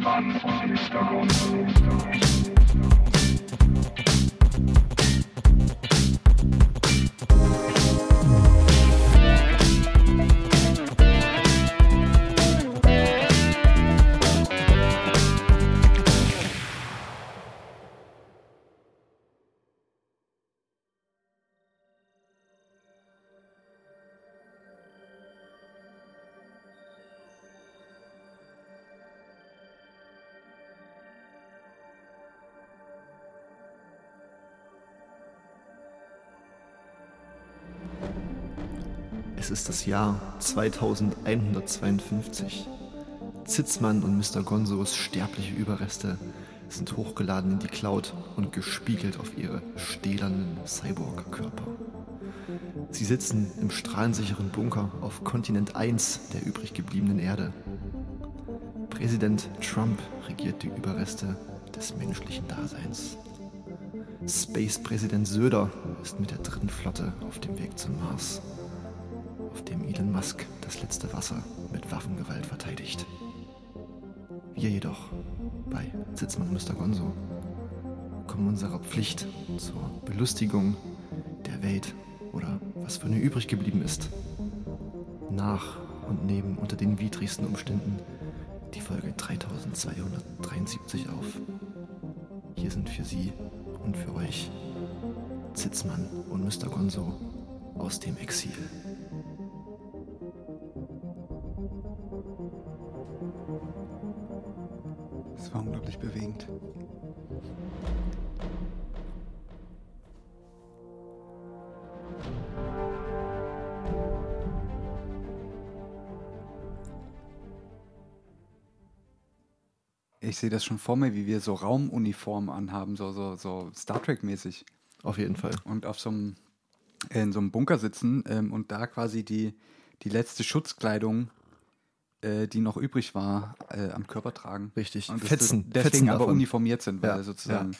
Sitzmann und Mr. Ist das Jahr 2152. Zitzmann und Mr. Gonzos sterbliche Überreste sind hochgeladen in die Cloud und gespiegelt auf ihre stählernen Cyborg-Körper. Sie sitzen im strahlensicheren Bunker auf Kontinent 1 der übrig gebliebenen Erde. Präsident Trump regiert die Überreste des menschlichen Daseins. Space-Präsident Söder ist mit der dritten Flotte auf dem Weg zum Mars Elon Musk das letzte Wasser mit Waffengewalt verteidigt. Wir jedoch, bei Sitzmann und Mr. Gonzo, kommen unserer Pflicht zur Belustigung der Welt oder was von ihr übrig geblieben ist, nach und nehmen unter den widrigsten Umständen die Folge 3273 auf. Hier sind für Sie und für euch Zitzmann und Mr. Gonzo aus dem Exil. Bewegend. Ich sehe das schon vor mir, wie wir so Raumuniformen anhaben, so, so, so Star Trek-mäßig. Auf jeden Fall. Und auf so einem, in so einem Bunker sitzen ähm, und da quasi die, die letzte Schutzkleidung, äh, die noch übrig war, äh, am Körper tragen. Richtig. Und Fetzen, deswegen Fetzen aber davon. uniformiert sind, weil Ja, sozusagen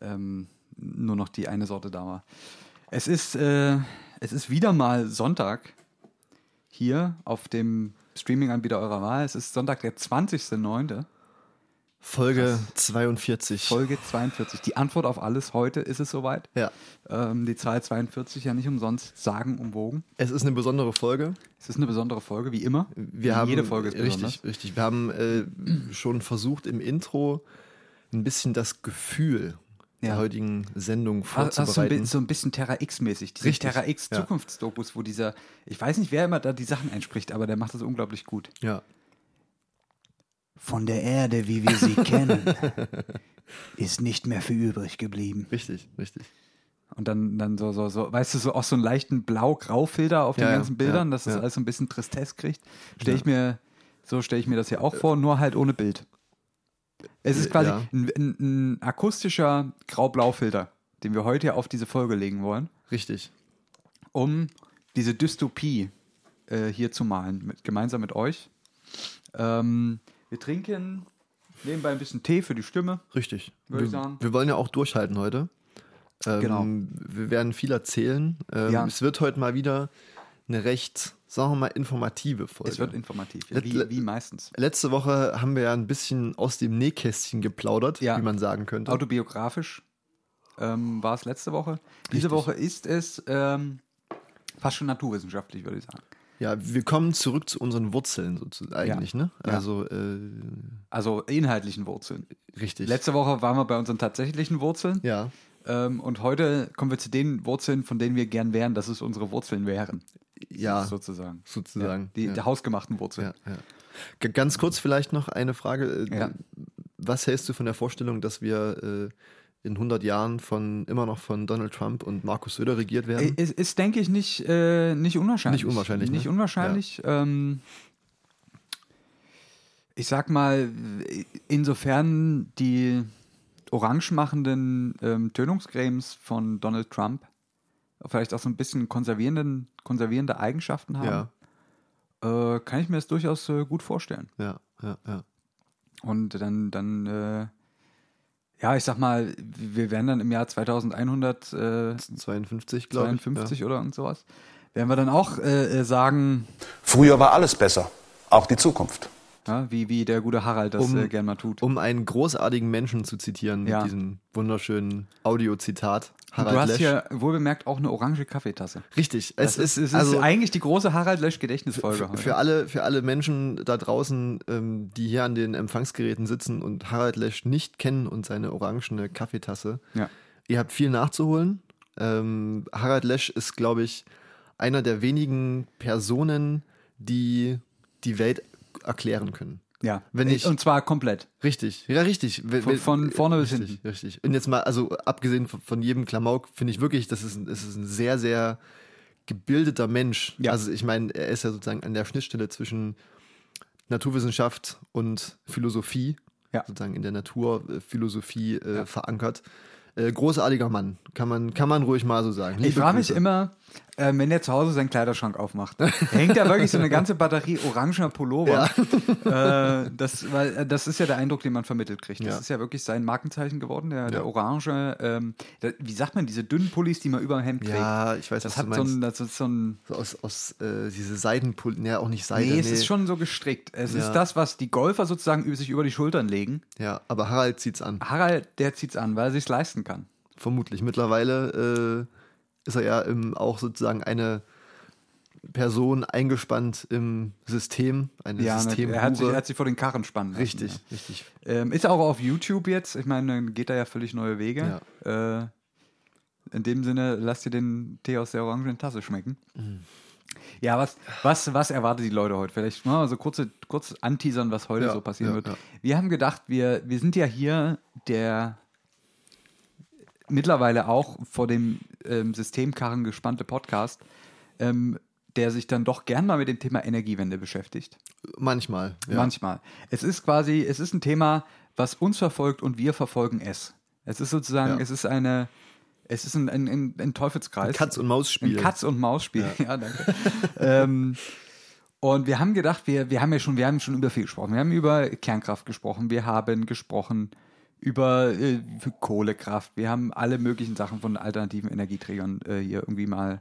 ähm, nur noch die eine Sorte da war. Es ist, äh, es ist wieder mal Sonntag hier auf dem Streaming-Anbieter eurer Wahl. Es ist Sonntag, der 20.09. Folge 42. Folge 42. Die Antwort auf alles. Heute ist es soweit. Ja. Ähm, die Zahl 42 ja nicht umsonst sagenumwogen. Es ist eine besondere Folge. Es ist eine besondere Folge, wie immer. Wir Wie haben jede Folge ist richtig, besonders. richtig. Wir haben äh, schon versucht im Intro ein bisschen das Gefühl der Ja. heutigen Sendung Also so, ein, vorzubereiten. so ein bisschen Terra X-mäßig. Diese Richtig, Terra X ja. Wo dieser, ich weiß nicht, wer immer da die Sachen einspricht, aber der macht das unglaublich gut. ja. Von der Erde, wie wir sie kennen, ist nicht mehr viel übrig geblieben. Richtig, richtig. Und dann, dann so, so, so, weißt du, so auch so einen leichten Blau-Grau-Filter auf Ja, den ja, ganzen Bildern, ja, dass das ja. alles so ein bisschen Tristesse kriegt. Stelle ich mir, so stelle ich mir das hier auch vor, nur halt ohne Bild. Es ist Äh, quasi ja. ein, ein, ein akustischer Grau-Blau-Filter, den wir heute auf diese Folge legen wollen. Richtig. um diese Dystopie äh, hier zu malen, mit, gemeinsam mit euch. Ähm, wir trinken nebenbei ein bisschen Tee für die Stimme. Richtig. Würde ich wir, sagen. wir wollen ja auch durchhalten heute. Ähm, Genau. Wir werden viel erzählen. Ähm, Ja. Es wird heute mal wieder eine recht, sagen wir mal, informative Folge. Es wird informativ, ja, wie, wie meistens. Letzte Woche haben wir ja ein bisschen aus dem Nähkästchen geplaudert, Ja. wie man sagen könnte. Autobiografisch ähm, war es letzte Woche. Diese Richtig. Woche ist es ähm, fast schon naturwissenschaftlich, würde ich sagen. Ja, wir kommen zurück zu unseren Wurzeln sozusagen eigentlich, ne? Ja. Also äh, Also inhaltlichen Wurzeln. richtig. Letzte Woche waren wir bei unseren tatsächlichen Wurzeln. ja, Ähm, und heute kommen wir zu den Wurzeln, von denen wir gern wären, dass es unsere Wurzeln wären. ja, sozusagen. sozusagen. Ja, die, ja. Der hausgemachten Wurzeln. ja, ja. Ganz kurz vielleicht noch eine Frage. Äh, Ja. Was hältst du von der Vorstellung, dass wir äh, in 100 Jahren von immer noch von Donald Trump und Markus Söder regiert werden? Ist, ist denke ich, nicht, äh, nicht unwahrscheinlich. Nicht unwahrscheinlich, Nicht ne? unwahrscheinlich. Ähm, ich sag mal, insofern die orange machenden ähm, Tönungscremes von Donald Trump vielleicht auch so ein bisschen konservierenden, konservierende Eigenschaften haben, äh, kann ich mir das durchaus äh, gut vorstellen. ja, ja, ja. Und dann, dann äh, ja, ich sag mal, wir werden dann im Jahr 2100 äh, 52, glaube ich. 52 oder und sowas. Werden wir dann auch äh, äh, sagen, Früher war alles besser, auch die Zukunft. Ja, wie, wie der gute Harald das Um- äh, gern mal tut. Um einen großartigen Menschen zu zitieren mit Ja. diesem wunderschönen Audiozitat. Harald du hast Lesch. hier wohlbemerkt auch eine orange Kaffeetasse. Richtig. Es ist, ist, es also ist eigentlich die große Harald Lesch Gedächtnisfolge für, für, alle, für alle Menschen da draußen, ähm, die hier an den Empfangsgeräten sitzen und Harald Lesch nicht kennen und seine orangene Kaffeetasse, Ja. ihr habt viel nachzuholen. Ähm, Harald Lesch ist, glaube ich, einer der wenigen Personen, die die Welt erklären können. ja. wenn ich- Und zwar komplett. Richtig, ja, richtig. Wenn- Von- von vorne bis richtig, hinten. Richtig. Und jetzt mal, also abgesehen von, von jedem Klamauk, finde ich wirklich, das ist, ein, das ist ein sehr, sehr gebildeter Mensch. Ja. Also ich meine, er ist ja sozusagen an der Schnittstelle zwischen Naturwissenschaft und Philosophie, Ja. sozusagen in der Naturphilosophie äh, Ja. verankert. Äh, großartiger Mann, kann man, kann man ruhig mal so sagen. Ich Liebe frage mich immer, äh, wenn der zu Hause seinen Kleiderschrank aufmacht, hängt da wirklich so eine ganze Batterie orangener Pullover. Äh, das, weil, äh, das ist ja der Eindruck, den man vermittelt kriegt. Das Ja. ist ja wirklich sein Markenzeichen geworden, der, der Ja. Orange. Ähm, der, wie sagt man, diese dünnen Pullis, die man über dem Hemd trägt. Ja, ich weiß, das was hat du so meinst. ein, das ist so ein So aus, aus äh, diese Seidenpulten, ja, auch nicht Seide. Nee, es ist schon so gestrickt. Es Ja. ist das, was die Golfer sozusagen über sich über die Schultern legen. Ja, aber Harald zieht's an. Harald, der zieht's an, weil er sich's leisten kann. Vermutlich. Mittlerweile äh, ist er ja im, auch sozusagen eine Person eingespannt im System, eine Ja, ne, Systemhure. er hat, sich, er hat sich vor den Karren spannen lassen. richtig, Ja. richtig. Ähm, ist auch auf YouTube jetzt. Ich meine, dann geht da ja völlig neue Wege. Äh, in dem Sinne, lasst ihr den Tee aus der orangenen Tasse schmecken. Mhm. Ja, was, was, was erwartet die Leute heute? Vielleicht mal so kurze, kurz anteasern, was heute Ja, so passieren ja, wird. ja. Wir haben gedacht, wir, wir sind ja hier der mittlerweile auch vor dem ähm, Systemkarren gespannte Podcast, ähm, der sich dann doch gern mal mit dem Thema Energiewende beschäftigt. Manchmal. Ja. Manchmal. Es ist quasi, es ist ein Thema, was uns verfolgt und wir verfolgen es. Es ist sozusagen, Ja. es ist eine, es ist ein, ein, ein, ein Teufelskreis. Katz- und Maus-Spiel. Ein Katz- und Maus-Spiel, ja, danke. ähm, und wir haben gedacht, wir, wir haben ja schon, wir haben schon über viel gesprochen. Wir haben über Kernkraft gesprochen, wir haben gesprochen über äh, Kohlekraft, wir haben alle möglichen Sachen von alternativen Energieträgern äh, hier irgendwie mal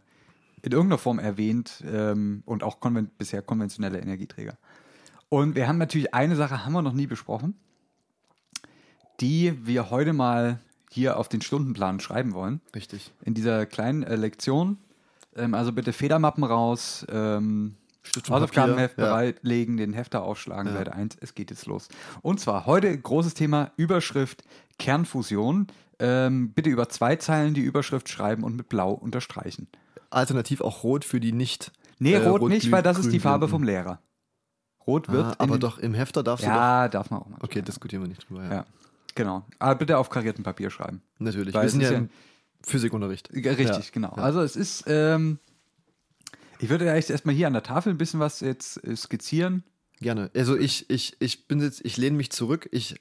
in irgendeiner Form erwähnt ähm, und auch konven bisher konventionelle Energieträger. Und wir haben natürlich eine Sache haben wir noch nie besprochen, die wir heute mal hier auf den Stundenplan schreiben wollen Richtig. in dieser kleinen äh, Lektion. Ähm, also bitte Federmappen raus, ähm, Hausaufgabenheft ja. bereitlegen, den Hefter aufschlagen, Ja. Seite 1, es geht jetzt los. Und zwar heute großes Thema Überschrift Kernfusion. Ähm, bitte über zwei Zeilen die Überschrift schreiben und mit Blau unterstreichen. Alternativ auch rot für die nicht. Nee, äh, rot nicht, weil das ist die Farbe vom. Lehrer. Rot wird. Ah, aber doch, im Hefter darfst du doch. Ja, darf man auch mal. Okay, diskutieren wir nicht drüber. Ja. Ja, genau. Aber bitte auf kariertem Papier schreiben. Natürlich. Weil wir sind ja ja- im Physikunterricht. Ja, Richtig, Ja. genau. Ja. Also es ist, ähm, ich würde echt erstmal hier an der Tafel ein bisschen was jetzt äh, skizzieren. Gerne. Also ich, ich, ich bin jetzt, ich lehne mich zurück. Ich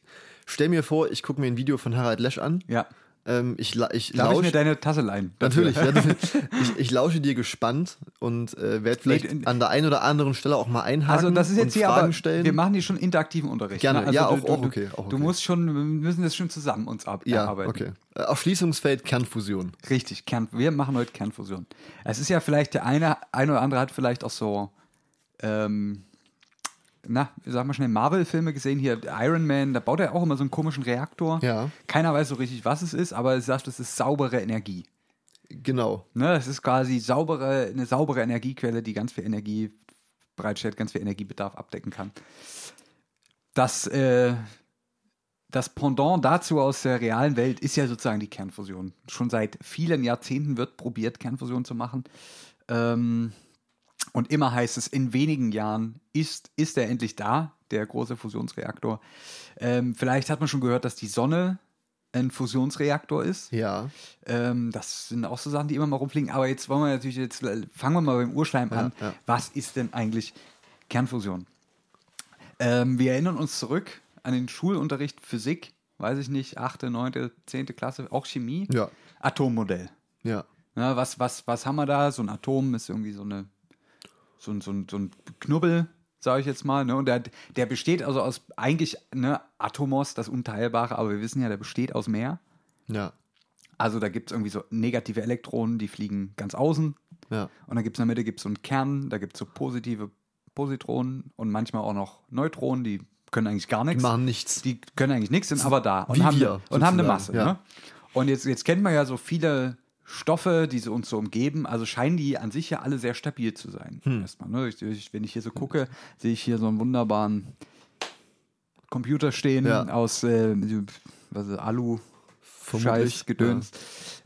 stelle mir vor, ich gucke mir ein Video von Harald Lesch an. Ja. Ähm, ich, ich Darf ich mir lausche. deine Tasse leihen? Natürlich, ja, ich, ich lausche dir gespannt und äh, werde vielleicht Nee, an der einen oder anderen Stelle auch mal einhaken Also das ist jetzt hier Fragen aber, stellen. wir machen hier schon interaktiven Unterricht. Gerne. ne? Also Ja, du, auch- du, auch du- okay, auch Du okay. musst schon, wir müssen das schon zusammen uns ab ja, erarbeiten. okay. Äh, Erschließungsfeld Kernfusion. Richtig, Kern, wir machen heute Kernfusion. Es ist ja vielleicht der eine, eine oder andere hat vielleicht auch so, ähm, na, sag mal schnell, Marvel-Filme gesehen, hier Iron Man, da baut er auch immer so einen komischen Reaktor. Ja. Keiner weiß so richtig, was es ist, aber er sagt, es ist saubere Energie. Genau. Ne, es ist quasi saubere, eine saubere Energiequelle, die ganz viel Energie bereitstellt, ganz viel Energiebedarf abdecken kann. Das, äh, das Pendant dazu aus der realen Welt ist ja sozusagen die Kernfusion. Schon seit vielen Jahrzehnten wird probiert, Kernfusion zu machen. Ähm, und immer heißt es, in wenigen Jahren ist, ist er endlich da, der große Fusionsreaktor. Ähm, vielleicht hat man schon gehört, dass die Sonne ein Fusionsreaktor ist. Ja. Ähm, das sind auch so Sachen, die immer mal rumfliegen. Aber jetzt wollen wir natürlich, jetzt äh, fangen wir mal beim Urschleim Ja, an. ja. Was ist denn eigentlich Kernfusion? Ähm, wir erinnern uns zurück an den Schulunterricht Physik, weiß ich nicht, 8., 9., 10. Klasse, auch Chemie. Ja. Atommodell. Ja. Na, was, was, was haben wir da? So ein Atom ist irgendwie so, eine, so, ein, so, ein, so ein Knubbel, sage ich jetzt mal. Ne? Und der, der besteht also aus eigentlich ne, Atomos, das Unteilbare, aber wir wissen ja, der besteht aus mehr. Ja. Also da gibt es irgendwie so negative Elektronen, die fliegen ganz außen. Ja. Und dann gibt es in der Mitte gibt's so einen Kern, da gibt es so positive Positronen und manchmal auch noch Neutronen, die können eigentlich gar Die nichts. machen nichts. Die können eigentlich nichts, sind aber da und, Wie haben, wir, und haben eine Masse. ja. Ne? Und jetzt, jetzt kennt man ja so viele Stoffe, die uns so umgeben, also scheinen die an sich ja alle sehr stabil zu sein. Hm. Erstmal, ne? ich, ich, wenn ich hier so gucke, sehe ich hier so einen wunderbaren Computer stehen Ja. aus äh, was ist, Alu, Vermutlich, Scheiß, Gedöns.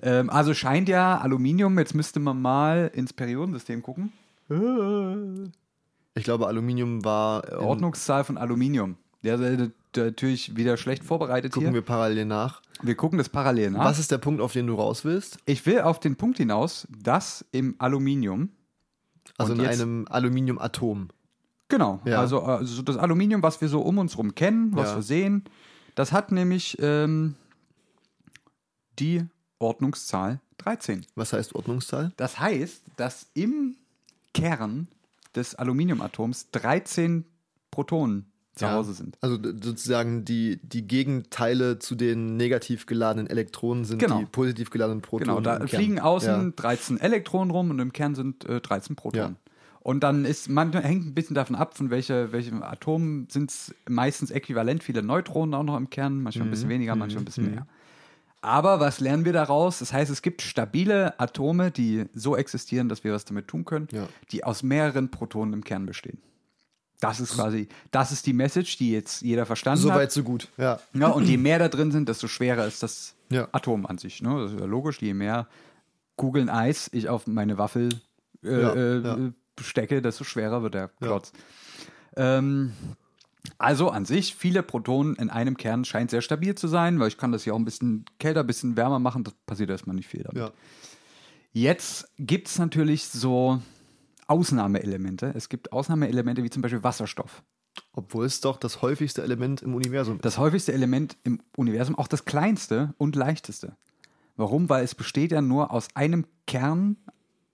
Ähm, also scheint ja Aluminium, jetzt müsste man mal ins Periodensystem gucken. Ich glaube, Aluminium war. Ordnungszahl von Aluminium. Der ist natürlich wieder schlecht vorbereitet Gucken hier. wir parallel nach. Wir gucken das parallel nach. Was ist der Punkt, auf den du raus willst? Ich will auf den Punkt hinaus, dass im Aluminium, Also in jetzt- einem Aluminiumatom. genau, Ja. also, also das Aluminium, was wir so um uns rum kennen, was Ja. wir sehen, das hat nämlich ähm, die Ordnungszahl 13. Was heißt Ordnungszahl? Das heißt, dass im Kern des Aluminiumatoms 13 Protonen zu Ja. Hause sind. Also sozusagen die, die Gegenteile zu den negativ geladenen Elektronen sind Genau. die positiv geladenen Protonen. Genau, da im Kern. fliegen außen Ja. 13 Elektronen rum und im Kern sind äh, 13 Protonen. Und dann ist, man hängt ein bisschen davon ab, von welche, welchem Atom sind es meistens äquivalent viele Neutronen auch noch im Kern, manchmal ein Mhm. bisschen weniger, manchmal ein bisschen mehr. Aber was lernen wir daraus? Das heißt, es gibt stabile Atome, die so existieren, dass wir was damit tun können, Ja. die aus mehreren Protonen im Kern bestehen. Das ist quasi, das ist die Message, die jetzt jeder verstanden So hat. weit, so gut. Ja. Ja, und je mehr da drin sind, desto schwerer ist das Ja. Atom an sich. Ne? Das ist ja logisch. Je mehr Kugeln Eis ich auf meine Waffel äh, Ja, äh, ja. stecke, desto schwerer wird der Klotz. Ähm, also an sich, viele Protonen in einem Kern scheint sehr stabil zu sein, weil ich kann das hier auch ein bisschen kälter, ein bisschen wärmer machen. Das passiert erstmal nicht viel damit. Ja. Jetzt gibt es natürlich so Ausnahmeelemente. Es gibt Ausnahmeelemente wie zum Beispiel Wasserstoff. Obwohl es doch das häufigste Element im Universum ist. das häufigste Element im Universum, auch das kleinste und leichteste. Warum? Weil es besteht ja nur aus einem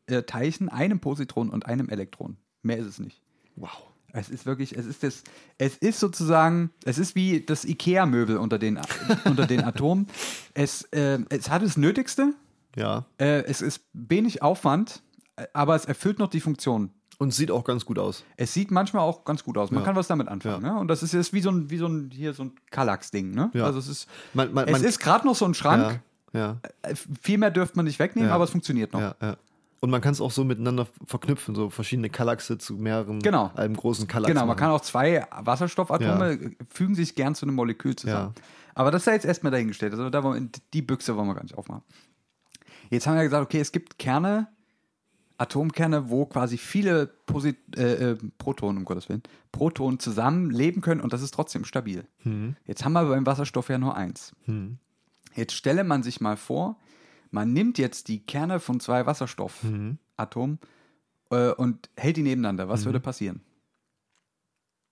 Kernteilchen, einem Positron und einem Elektron. Mehr ist es nicht. Wow. Es ist wirklich, es ist das, es ist sozusagen, es ist wie das IKEA-Möbel unter den, unter den Atomen. Es, äh, es hat das Nötigste, Ja. äh, es ist wenig Aufwand, äh, aber es erfüllt noch die Funktion. Und sieht auch ganz gut aus. Es sieht manchmal auch ganz gut aus. Man Ja. kann was damit anfangen. Ja. Ne? Und das ist jetzt wie so ein, wie so ein, hier so ein Kallax-Ding. Ne? Ja. Also es ist, Man, man, es man, ist gerade noch so ein Schrank. Äh, Viel mehr dürfte man nicht wegnehmen, aber es funktioniert noch. Und man kann es auch so miteinander verknüpfen, so verschiedene Kallaxe zu mehreren, Genau. einem großen Kallax. Genau, man machen. kann auch zwei Wasserstoffatome äh, fügen sich gern zu einem Molekül zusammen. Aber das sei jetzt erstmal dahingestellt. Also da wollen, die Büchse wollen wir gar nicht aufmachen. Jetzt haben wir gesagt, okay, es gibt Kerne, Atomkerne, wo quasi viele Posit äh, äh, Protonen, um Gottes Willen, Protonen zusammen leben können und das ist trotzdem stabil. Hm. Jetzt haben wir beim Wasserstoff ja nur eins. Jetzt stelle man sich mal vor, man nimmt jetzt die Kerne von zwei Wasserstoffatomen äh, und hält die nebeneinander. Was würde passieren?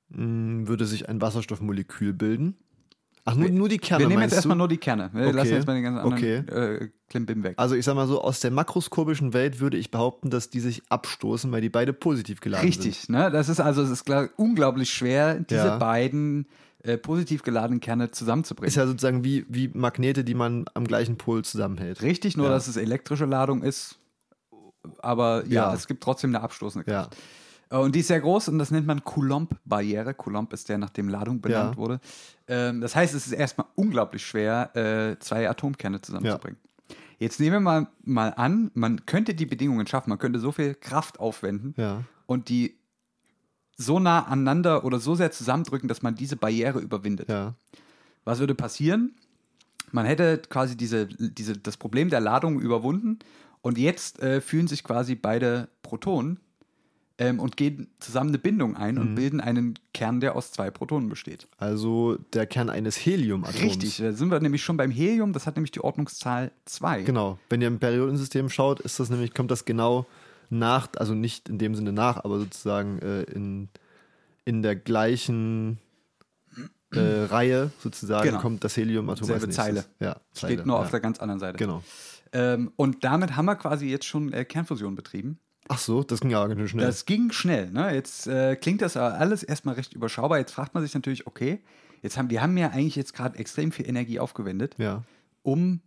Mm, Würde sich ein Wasserstoffmolekül bilden? Ach, nur, nur die Kerne Wir nehmen jetzt erstmal nur die Kerne. Wir Okay. lassen jetzt mal den ganzen anderen Okay. äh, Klimbim weg. Also ich sag mal so, aus der makroskopischen Welt würde ich behaupten, dass die sich abstoßen, weil die beide positiv geladen sind. Richtig, ne? Das ist also, es ist klar, unglaublich schwer, diese Ja. beiden äh, positiv geladenen Kerne zusammenzubringen. Ist ja sozusagen wie, wie Magnete, die man am gleichen Pol zusammenhält. Richtig, nur Ja. dass es elektrische Ladung ist. Aber ja, Ja. es gibt trotzdem eine abstoßende Ja. Kraft. Äh, Und die ist sehr groß und das nennt man Coulomb-Barriere. Coulomb ist der, nach dem Ladung benannt Ja. wurde. Ähm, das heißt, es ist erstmal unglaublich schwer, äh, zwei Atomkerne zusammenzubringen. Jetzt nehmen wir mal, mal an, man könnte die Bedingungen schaffen, man könnte so viel Kraft aufwenden Ja. und die so nah aneinander oder so sehr zusammendrücken, dass man diese Barriere überwindet. Ja. Was würde passieren? Man hätte quasi diese, diese, das Problem der Ladung überwunden und jetzt äh, fühlen sich quasi beide Protonen ähm, und gehen zusammen eine Bindung ein Mhm. und bilden einen Kern, der aus zwei Protonen besteht. Also der Kern eines Heliumatoms. Richtig, da sind wir nämlich schon beim Helium, das hat nämlich die Ordnungszahl 2. Genau. Wenn ihr im Periodensystem schaut, ist das nämlich, kommt das genau nach, also nicht in dem Sinne nach, aber sozusagen äh, in, in der gleichen äh, Reihe sozusagen Genau. kommt das Heliumatom Selbe als nächstes. Zeile. Ja, Steht Zeile, nur ja. auf der ganz anderen Seite. Genau. Ähm, und damit haben wir quasi jetzt schon äh, Kernfusion betrieben. Ach so, das ging ja ganz schnell. Das ging schnell. Ne? Jetzt äh, klingt das alles erstmal recht überschaubar. Jetzt fragt man sich natürlich, okay, jetzt haben, wir haben ja eigentlich jetzt gerade extrem viel Energie aufgewendet, ja. um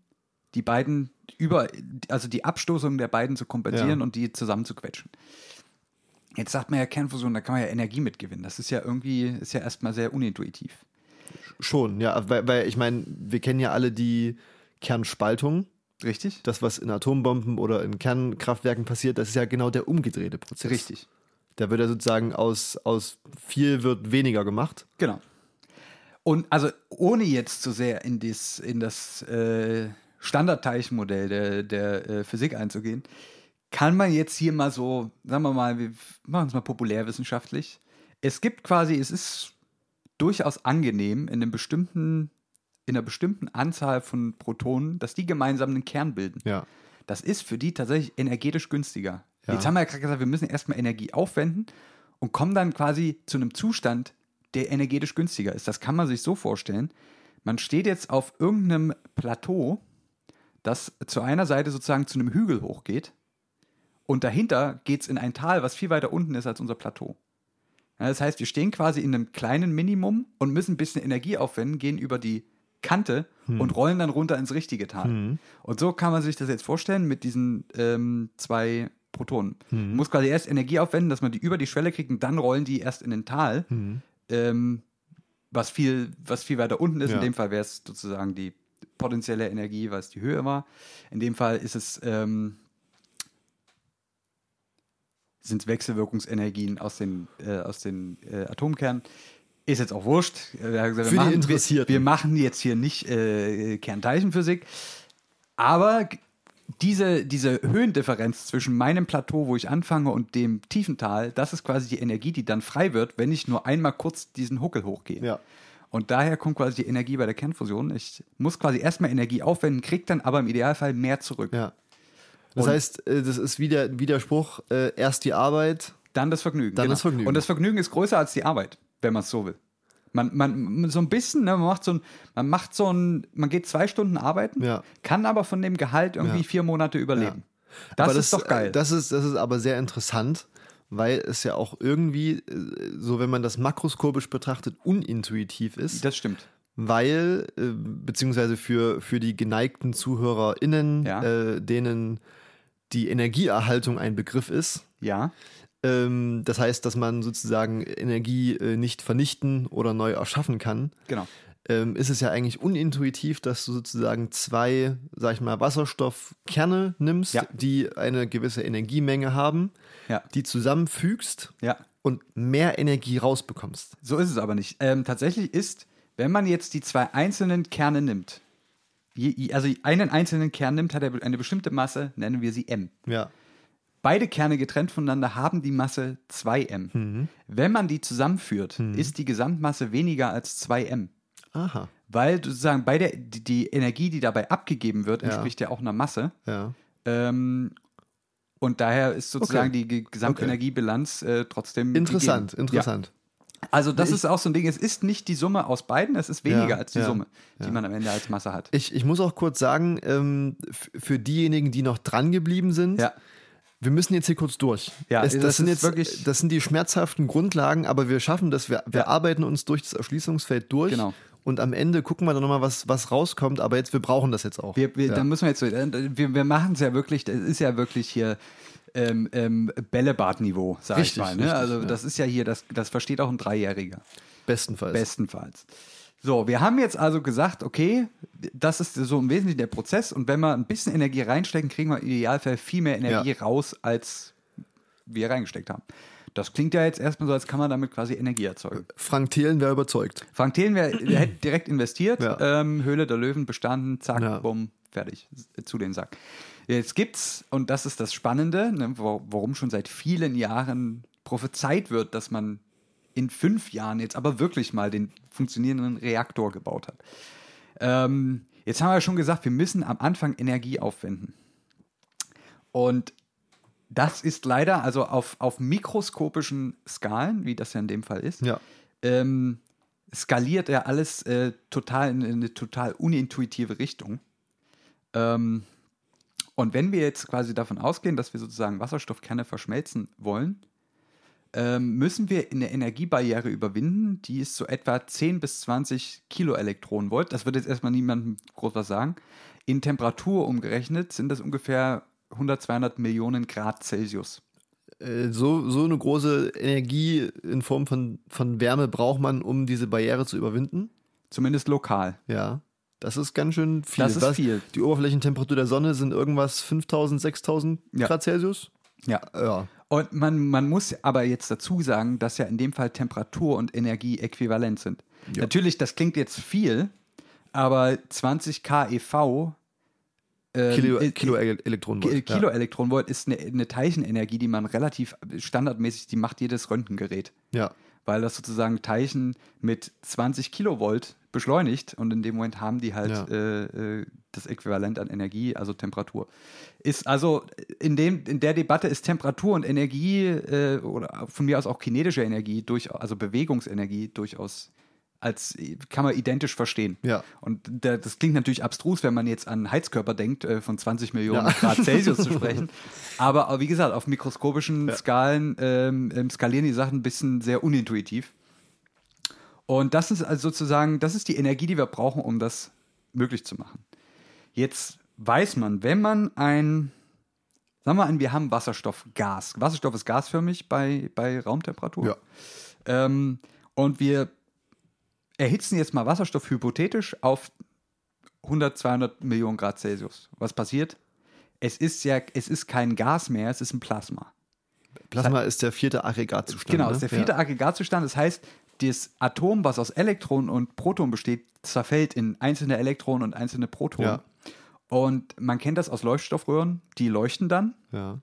die beiden über, also die Abstoßung der beiden zu kompensieren Ja. und die zusammen zu quetschen. Jetzt sagt man ja Kernfusion, da kann man ja Energie mitgewinnen. Das ist ja irgendwie, ist ja erstmal sehr unintuitiv. Schon, ja, weil, weil ich meine, wir kennen ja alle die Kernspaltung. Richtig? Das, was in Atombomben oder in Kernkraftwerken passiert, das ist ja genau der umgedrehte Prozess. Richtig. Da wird ja sozusagen aus, aus viel wird weniger gemacht. Genau. Und also ohne jetzt zu sehr in, dies, in das äh, Standardteilchenmodell der, der äh, Physik einzugehen, kann man jetzt hier mal so, sagen wir mal, wir machen es mal populärwissenschaftlich. Es gibt quasi, es ist durchaus angenehm in einem bestimmten, in einer bestimmten Anzahl von Protonen, dass die gemeinsam einen Kern bilden. Ja. Das ist für die tatsächlich energetisch günstiger. Ja. Jetzt haben wir ja gerade gesagt, wir müssen erstmal Energie aufwenden und kommen dann quasi zu einem Zustand, der energetisch günstiger ist. Das kann man sich so vorstellen. Man steht jetzt auf irgendeinem Plateau, das zu einer Seite sozusagen zu einem Hügel hochgeht und dahinter geht es in ein Tal, was viel weiter unten ist als unser Plateau. Ja, das heißt, wir stehen quasi in einem kleinen Minimum und müssen ein bisschen Energie aufwenden, gehen über die Kante und rollen dann runter ins richtige Tal. Und so kann man sich das jetzt vorstellen mit diesen ähm, zwei Protonen. Man muss quasi erst Energie aufwenden, dass man die über die Schwelle kriegt und dann rollen die erst in den Tal, ähm, was, viel, was viel weiter unten ist. Ja. In dem Fall wäre es sozusagen die potenzielle Energie, was die Höhe war. In dem Fall ist es ähm, sind es Wechselwirkungsenergien aus den, äh, aus den äh, Atomkernen. Ist jetzt auch wurscht. Wir gesagt, Für die wir, machen, wir, wir machen jetzt hier nicht äh, Kernteilchenphysik. Aber diese, diese Höhendifferenz zwischen meinem Plateau, wo ich anfange, und dem tiefen Tal, das ist quasi die Energie, die dann frei wird, wenn ich nur einmal kurz diesen Huckel hochgehe. Ja. Und daher kommt quasi die Energie bei der Kernfusion. Ich muss quasi erstmal Energie aufwenden, krieg dann aber im Idealfall mehr zurück. Ja. Das Und- heißt, äh, das ist wieder Widerspruch, äh, erst die Arbeit. Dann das Vergnügen. Dann das Vergnügen. Und das Vergnügen ist größer als die Arbeit, wenn man es so will. Man, man, so ein bisschen, ne, man macht so ein, man macht so ein, man geht zwei Stunden arbeiten, Ja. kann aber von dem Gehalt irgendwie Ja. vier Monate überleben. Das Aber ist doch geil. äh, Das ist, das ist aber sehr interessant, weil es ja auch irgendwie, äh, so wenn man das makroskopisch betrachtet, unintuitiv ist. das stimmt. weil, äh, beziehungsweise für, für die geneigten ZuhörerInnen, Ja. äh, denen die Energieerhaltung ein Begriff ist. Ja, Ähm, das heißt, dass man sozusagen Energie äh, nicht vernichten oder neu erschaffen kann. genau. Ähm, ist es ja eigentlich unintuitiv, dass du sozusagen zwei, sag ich mal, Wasserstoffkerne nimmst, Ja. die eine gewisse Energiemenge haben, Ja. die zusammenfügst Ja. und mehr Energie rausbekommst. So ist es aber nicht. Ähm, tatsächlich ist, wenn man jetzt die zwei einzelnen Kerne nimmt, je, also einen einzelnen Kern nimmt, hat er eine bestimmte Masse, nennen wir sie M. Ja. Beide Kerne getrennt voneinander haben die Masse 2m. Mhm. Wenn man die zusammenführt, ist die Gesamtmasse weniger als 2m. Aha. Weil sozusagen bei der, die, die Energie, die dabei abgegeben wird, entspricht ja auch einer Masse. Ja. Ähm, und daher ist sozusagen Okay. die Ge- Gesamtenergiebilanz äh, trotzdem. Interessant, gegeben. interessant. Ja. Also, das ist auch so ein Ding. Es ist nicht die Summe aus beiden, es ist weniger Ja, als die ja, Summe, die man am Ende als Masse hat. Ich, ich muss auch kurz sagen, ähm, für diejenigen, die noch dran geblieben sind, Ja. Wir müssen jetzt hier kurz durch. Ja, es, das, das sind jetzt wirklich- das sind die schmerzhaften Grundlagen, aber wir schaffen das. Wir, wir Ja. arbeiten uns durch das Erschließungsfeld durch. Genau. Und am Ende gucken wir dann nochmal, was, was rauskommt. Aber jetzt, wir brauchen das jetzt auch. Wir, wir, ja. Da müssen wir jetzt äh, wir, wir machen es ja wirklich, das ist ja wirklich hier ähm, ähm, Bällebad-Niveau, sag Richtig, ich mal. Ne? richtig, also ja. das ist ja hier, das, das versteht auch ein Dreijähriger. Bestenfalls. Bestenfalls. So, wir haben jetzt also gesagt, okay, das ist so im Wesentlichen der Prozess und wenn wir ein bisschen Energie reinstecken, kriegen wir im Idealfall viel mehr Energie Ja. raus, als wir reingesteckt haben. Das klingt ja jetzt erstmal so, als kann man damit quasi Energie erzeugen. Frank Thelen wäre überzeugt. Frank Thelen wär, der hätte direkt investiert, Ja. ähm, Höhle der Löwen bestanden, zack, Ja. bumm, fertig, zu den Sack. Jetzt gibt's, und das ist das Spannende, ne, warum schon seit vielen Jahren prophezeit wird, dass man in fünf Jahren jetzt aber wirklich mal den funktionierenden Reaktor gebaut hat. Ähm, jetzt haben wir ja schon gesagt, wir müssen am Anfang Energie aufwenden. Und das ist leider, also auf, auf mikroskopischen Skalen, wie das ja in dem Fall ist, Ja. ähm, skaliert er alles äh, total in, in eine total unintuitive Richtung. Ähm, und wenn wir jetzt quasi davon ausgehen, dass wir sozusagen Wasserstoffkerne verschmelzen wollen, ähm, müssen wir eine Energiebarriere überwinden, die ist so etwa 10 bis 20 Kiloelektronenvolt. Das wird jetzt erstmal niemandem groß was sagen. In Temperatur umgerechnet sind das ungefähr 100, 200 Millionen Grad Celsius. Äh, so, so eine große Energie in Form von, von Wärme braucht man, um diese Barriere zu überwinden. Zumindest lokal. Ja. Das ist ganz schön viel. Das ist Was- viel. Die Oberflächentemperatur der Sonne sind irgendwas 5000, 6000 Ja. Grad Celsius. Ja. Ja. Und man, man muss aber jetzt dazu sagen, dass ja in dem Fall Temperatur und Energie äquivalent sind. Ja. Natürlich, das klingt jetzt viel, aber 20 keV ähm, Kilo, äh, Kilo äh, Elektronenvolt. Kilo Elektronenvolt ist eine, eine Teilchenenergie, die man relativ standardmäßig, die macht jedes Röntgengerät. Ja. Weil das sozusagen Teilchen mit 20 Kilovolt beschleunigt und in dem Moment haben die halt Ja. äh, äh, das Äquivalent an Energie, also Temperatur. Ist also in, dem, in der Debatte ist Temperatur und Energie äh, oder von mir aus auch kinetische Energie, durch, also Bewegungsenergie durchaus als kann man identisch verstehen. Ja. Und da, das klingt natürlich abstrus, wenn man jetzt an Heizkörper denkt, äh, von 20 Millionen Ja. Grad Celsius zu sprechen. Aber äh, wie gesagt, auf mikroskopischen Skalen ähm, ähm, skalieren die Sachen ein bisschen sehr unintuitiv. Und das ist also sozusagen, das ist die Energie, die wir brauchen, um das möglich zu machen. Jetzt weiß man, wenn man ein, sagen wir an, wir haben Wasserstoffgas. Wasserstoff ist gasförmig bei, bei Raumtemperatur. Ja. Ähm, und wir erhitzen jetzt mal Wasserstoff hypothetisch auf 100, 200 Millionen Grad Celsius. Was passiert? Es ist ja, es ist kein Gas mehr, es ist ein Plasma. Plasma ist der vierte Aggregatzustand. Genau, ne? das ist der vierte ja. Aggregatzustand. Das heißt, das Atom, was aus Elektronen und Protonen besteht, zerfällt in einzelne Elektronen und einzelne Protonen. Ja. Und man kennt das aus Leuchtstoffröhren, die leuchten dann. Ja.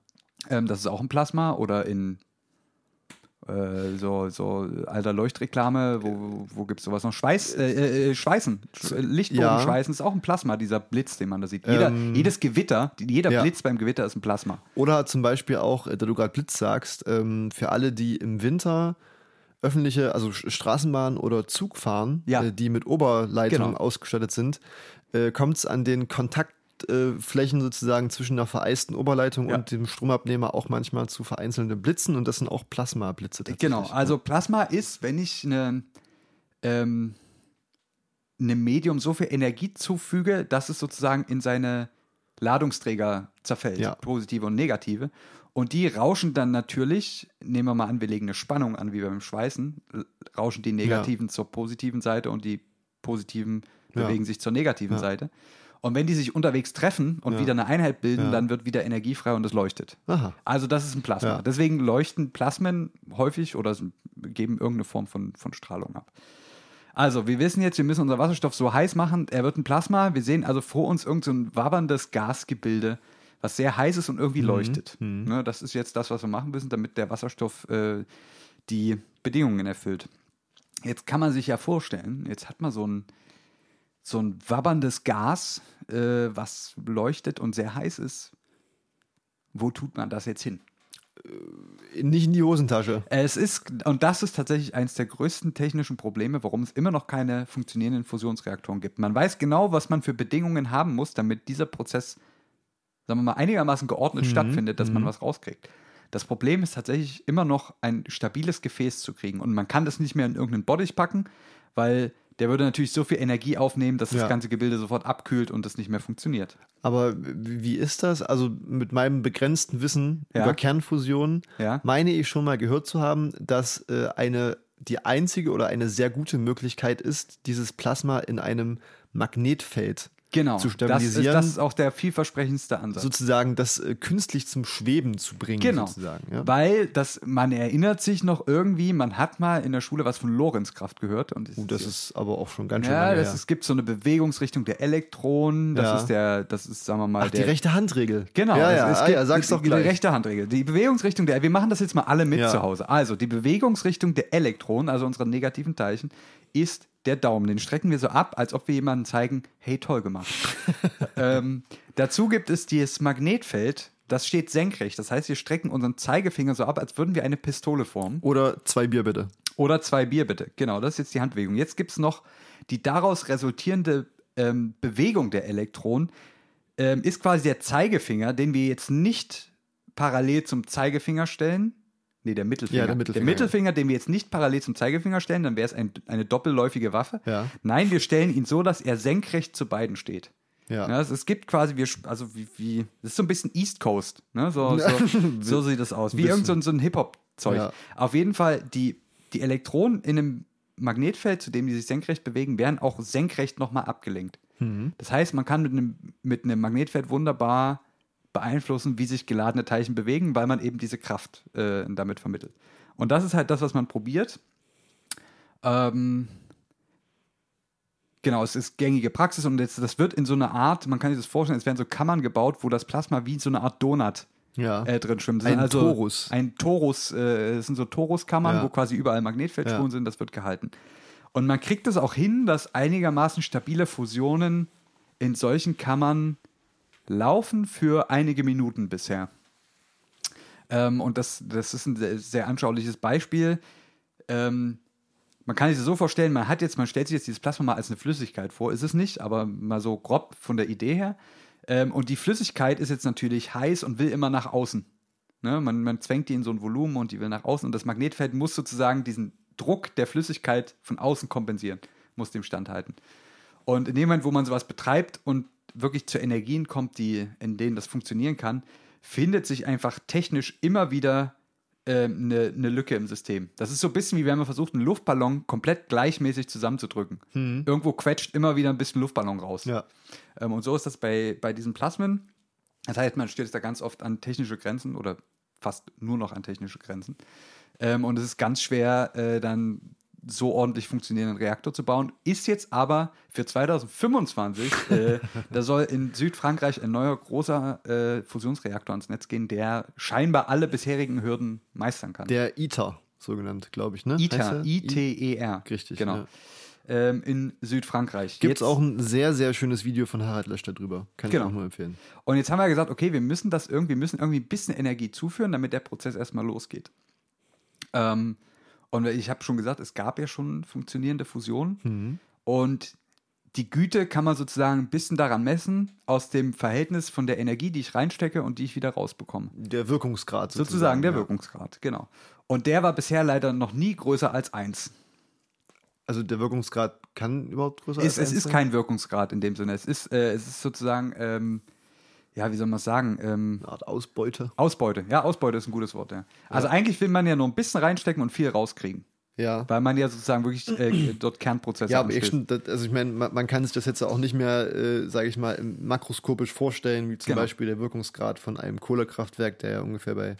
Ähm, das ist auch ein Plasma oder in äh, so, so alter Leuchtreklame, wo, wo gibt es sowas noch? Schweiß, äh, äh, Schweißen, Sch Lichtbogenschweißen ist auch ein Plasma, dieser Blitz, den man da sieht. Jeder, Ähm, jedes Gewitter, jeder ja. Blitz beim Gewitter ist ein Plasma. Oder zum Beispiel auch, äh, da du gerade Blitz sagst, ähm, für alle, die im Winter öffentliche, also Straßenbahn oder Zug fahren, Ja. äh, die mit Oberleitungen Genau. ausgestattet sind, äh, kommt es an den Kontaktflächen äh, Flächen sozusagen zwischen einer vereisten Oberleitung Ja. und dem Stromabnehmer auch manchmal zu vereinzelten Blitzen und das sind auch Plasmablitze. Genau, also Plasma ist, wenn ich eine, ähm, einem Medium so viel Energie zufüge, dass es sozusagen in seine Ladungsträger zerfällt, Ja. positive und negative. Und die rauschen dann natürlich, nehmen wir mal an, wir legen eine Spannung an, wie beim Schweißen, rauschen die negativen zur positiven Seite und die positiven Ja. bewegen sich zur negativen Ja. Seite. Und wenn die sich unterwegs treffen und Ja. wieder eine Einheit bilden, Ja. dann wird wieder Energie frei und es leuchtet. Aha. Also das ist ein Plasma. Ja. Deswegen leuchten Plasmen häufig oder geben irgendeine Form von, von Strahlung ab. Also, wir wissen jetzt, wir müssen unseren Wasserstoff so heiß machen, er wird ein Plasma. Wir sehen also vor uns irgendein so ein wabberndes Gasgebilde, was sehr heiß ist und irgendwie leuchtet. Ne, das ist jetzt das, was wir machen müssen, damit der Wasserstoff äh, die Bedingungen erfüllt. Jetzt kann man sich ja vorstellen, jetzt hat man so ein, so ein wabberndes Gas, äh, was leuchtet und sehr heiß ist. Wo tut man das jetzt hin? Nicht in die Hosentasche. Es ist, und das ist tatsächlich eines der größten technischen Probleme, warum es immer noch keine funktionierenden Fusionsreaktoren gibt. Man weiß genau, was man für Bedingungen haben muss, damit dieser Prozess, sagen wir mal, einigermaßen geordnet stattfindet, dass man was rauskriegt. Das Problem ist tatsächlich immer noch ein stabiles Gefäß zu kriegen. Und man kann das nicht mehr in irgendeinen Bottich packen, weil der würde natürlich so viel Energie aufnehmen, dass das Ja. ganze Gebilde sofort abkühlt und das nicht mehr funktioniert. Aber wie wie ist das? Also mit meinem begrenzten Wissen Ja. über Kernfusion Ja. meine ich schon mal gehört zu haben, dass äh, eine die einzige oder eine sehr gute Möglichkeit ist, dieses Plasma in einem Magnetfeld Genau. zu Das ist, stabilisieren, das ist auch der vielversprechendste Ansatz. sozusagen das äh, künstlich zum Schweben zu bringen. Genau. Sozusagen, ja? Weil das, man erinnert sich noch irgendwie, man hat mal in der Schule was von Lorentzkraft gehört. Und Uh, das ist aber auch schon ganz schön ja, das es gibt so eine Bewegungsrichtung der Elektronen. Das Ja. ist der, das ist, sagen wir mal, Ach, die der. rechte Handregel. Genau, Ja, es- ja, es ah, gibt ja sag's die, doch die gleich. rechte Handregel. Die Bewegungsrichtung der, wir machen das jetzt mal alle mit zu Hause. Also, die Bewegungsrichtung der Elektronen, also unserer negativen Teilchen, ist der Daumen. Den strecken wir so ab, als ob wir jemandem zeigen, hey, toll gemacht. ähm, dazu gibt es dieses Magnetfeld, das steht senkrecht. Das heißt, wir strecken unseren Zeigefinger so ab, als würden wir eine Pistole formen. Oder zwei Bier bitte. Oder zwei Bier bitte. Genau, das ist jetzt die Handbewegung. Jetzt gibt es noch die daraus resultierende ähm, Bewegung der Elektronen, ähm, ist quasi der Zeigefinger, den wir jetzt nicht parallel zum Zeigefinger stellen. Nee, der Mittelfinger. Ja, der Mittelfinger, der Mittelfinger, den wir jetzt nicht parallel zum Zeigefinger stellen, dann wäre es ein, eine doppelläufige Waffe. Ja. Nein, wir stellen ihn so, dass er senkrecht zu beiden steht. Ja. es, es gibt quasi, wir, also wie, wie, das ist so ein bisschen East Coast, ne? So, so, so sieht das aus. Wie irgend so, ein- so ein Hip-Hop-Zeug. Ja. Auf jeden Fall, die, die Elektronen in einem Magnetfeld, zu dem die sich senkrecht bewegen, werden auch senkrecht nochmal abgelenkt. Das heißt, man kann mit einem, mit einem Magnetfeld wunderbar beeinflussen, wie sich geladene Teilchen bewegen, weil man eben diese Kraft äh, damit vermittelt. Und das ist halt das, was man probiert. Ähm, genau, es ist gängige Praxis und jetzt, das wird in so einer Art, man kann sich das vorstellen, es werden so Kammern gebaut, wo das Plasma wie so eine Art Donut Ja. äh, drin schwimmt. Ein also Torus. Ein Torus, äh, das sind so Toruskammern, Ja. wo quasi überall Magnetfeldspuren Ja. sind, das wird gehalten. Und man kriegt es auch hin, dass einigermaßen stabile Fusionen in solchen Kammern laufen für einige Minuten bisher. Ähm, und das, das ist ein sehr, sehr anschauliches Beispiel. Ähm, man kann sich das so vorstellen, man hat jetzt, man stellt sich jetzt dieses Plasma mal als eine Flüssigkeit vor, ist es nicht, aber mal so grob von der Idee her. Ähm, und die Flüssigkeit ist jetzt natürlich heiß und will immer nach außen. Ne? Man, man zwängt die in so ein Volumen und die will nach außen. Und das Magnetfeld muss sozusagen diesen Druck der Flüssigkeit von außen kompensieren, muss dem standhalten. Und in dem Moment, wo man sowas betreibt und wirklich zu Energien kommt, die, in denen das funktionieren kann, findet sich einfach technisch immer wieder ähm, eine, eine Lücke im System. Das ist so ein bisschen wie wenn man versucht, einen Luftballon komplett gleichmäßig zusammenzudrücken. Irgendwo quetscht immer wieder ein bisschen Luftballon raus. Ja. Ähm, und so ist das bei, bei diesen Plasmen. Das heißt, man stößt da ganz oft an technische Grenzen oder fast nur noch an technische Grenzen. Ähm, und es ist ganz schwer, äh, dann so ordentlich funktionierenden Reaktor zu bauen. Ist jetzt aber für 2025, äh, da soll in Südfrankreich ein neuer großer äh, Fusionsreaktor ans Netz gehen, der scheinbar alle bisherigen Hürden meistern kann. Der ITER, so genannt, glaube ich, ne? ITER? I-T-E-R. Richtig, Genau. ja. Ähm, in Südfrankreich. Gibt es auch ein sehr, sehr schönes Video von Harald Lösch darüber. Kann Genau. ich auch nur empfehlen. Und jetzt haben wir gesagt, okay, wir müssen das irgendwie, wir müssen irgendwie ein bisschen Energie zuführen, damit der Prozess erstmal losgeht. Ähm, und ich habe schon gesagt, es gab ja schon funktionierende Fusionen. Und die Güte kann man sozusagen ein bisschen daran messen, aus dem Verhältnis von der Energie, die ich reinstecke und die ich wieder rausbekomme. Der Wirkungsgrad sozusagen. Sozusagen der ja. Wirkungsgrad, genau. Und der war bisher leider noch nie größer als 1. Also der Wirkungsgrad kann überhaupt größer Es, als es eins ist sein? kein Wirkungsgrad in dem Sinne. Es ist, äh, es ist sozusagen, ähm, ja, wie soll man es sagen? Ähm, Eine Art Ausbeute. Ausbeute. Ja, Ausbeute ist ein gutes Wort, ja. Also eigentlich will man ja nur ein bisschen reinstecken und viel rauskriegen. Ja. Weil man ja sozusagen wirklich äh, dort Kernprozesse Ja, aber ich, stimmt, das- also ich meine, man, man kann sich das jetzt auch nicht mehr, äh, sage ich mal, makroskopisch vorstellen, wie zum Genau. Beispiel der Wirkungsgrad von einem Kohlekraftwerk, der ja ungefähr bei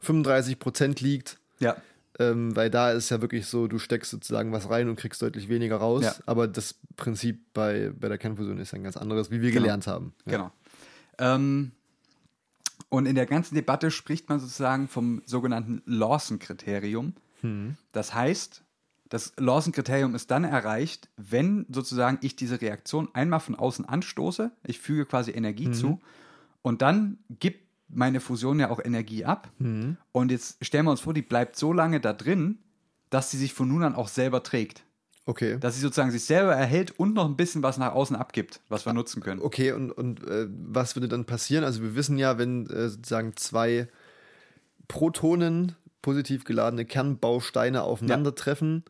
35 Prozent liegt. Ja, Ähm, weil da ist ja wirklich so, du steckst sozusagen was rein und kriegst deutlich weniger raus. Ja. Aber das Prinzip bei, bei der Kernfusion ist ein ganz anderes, wie wir Genau. gelernt haben. Ja. genau. Ähm, und in der ganzen Debatte spricht man sozusagen vom sogenannten Lawson-Kriterium. Hm. Das heißt, das Lawson-Kriterium ist dann erreicht, wenn sozusagen ich diese Reaktion einmal von außen anstoße, ich füge quasi Energie zu und dann gibt meine Fusion ja auch Energie ab. Und jetzt stellen wir uns vor, die bleibt so lange da drin, dass sie sich von nun an auch selber trägt. Okay. Dass sie sozusagen sich selber erhält und noch ein bisschen was nach außen abgibt, was wir nutzen können. Okay, und, und äh, was würde dann passieren? Also wir wissen ja, wenn äh, sozusagen zwei Protonen, positiv geladene Kernbausteine aufeinandertreffen,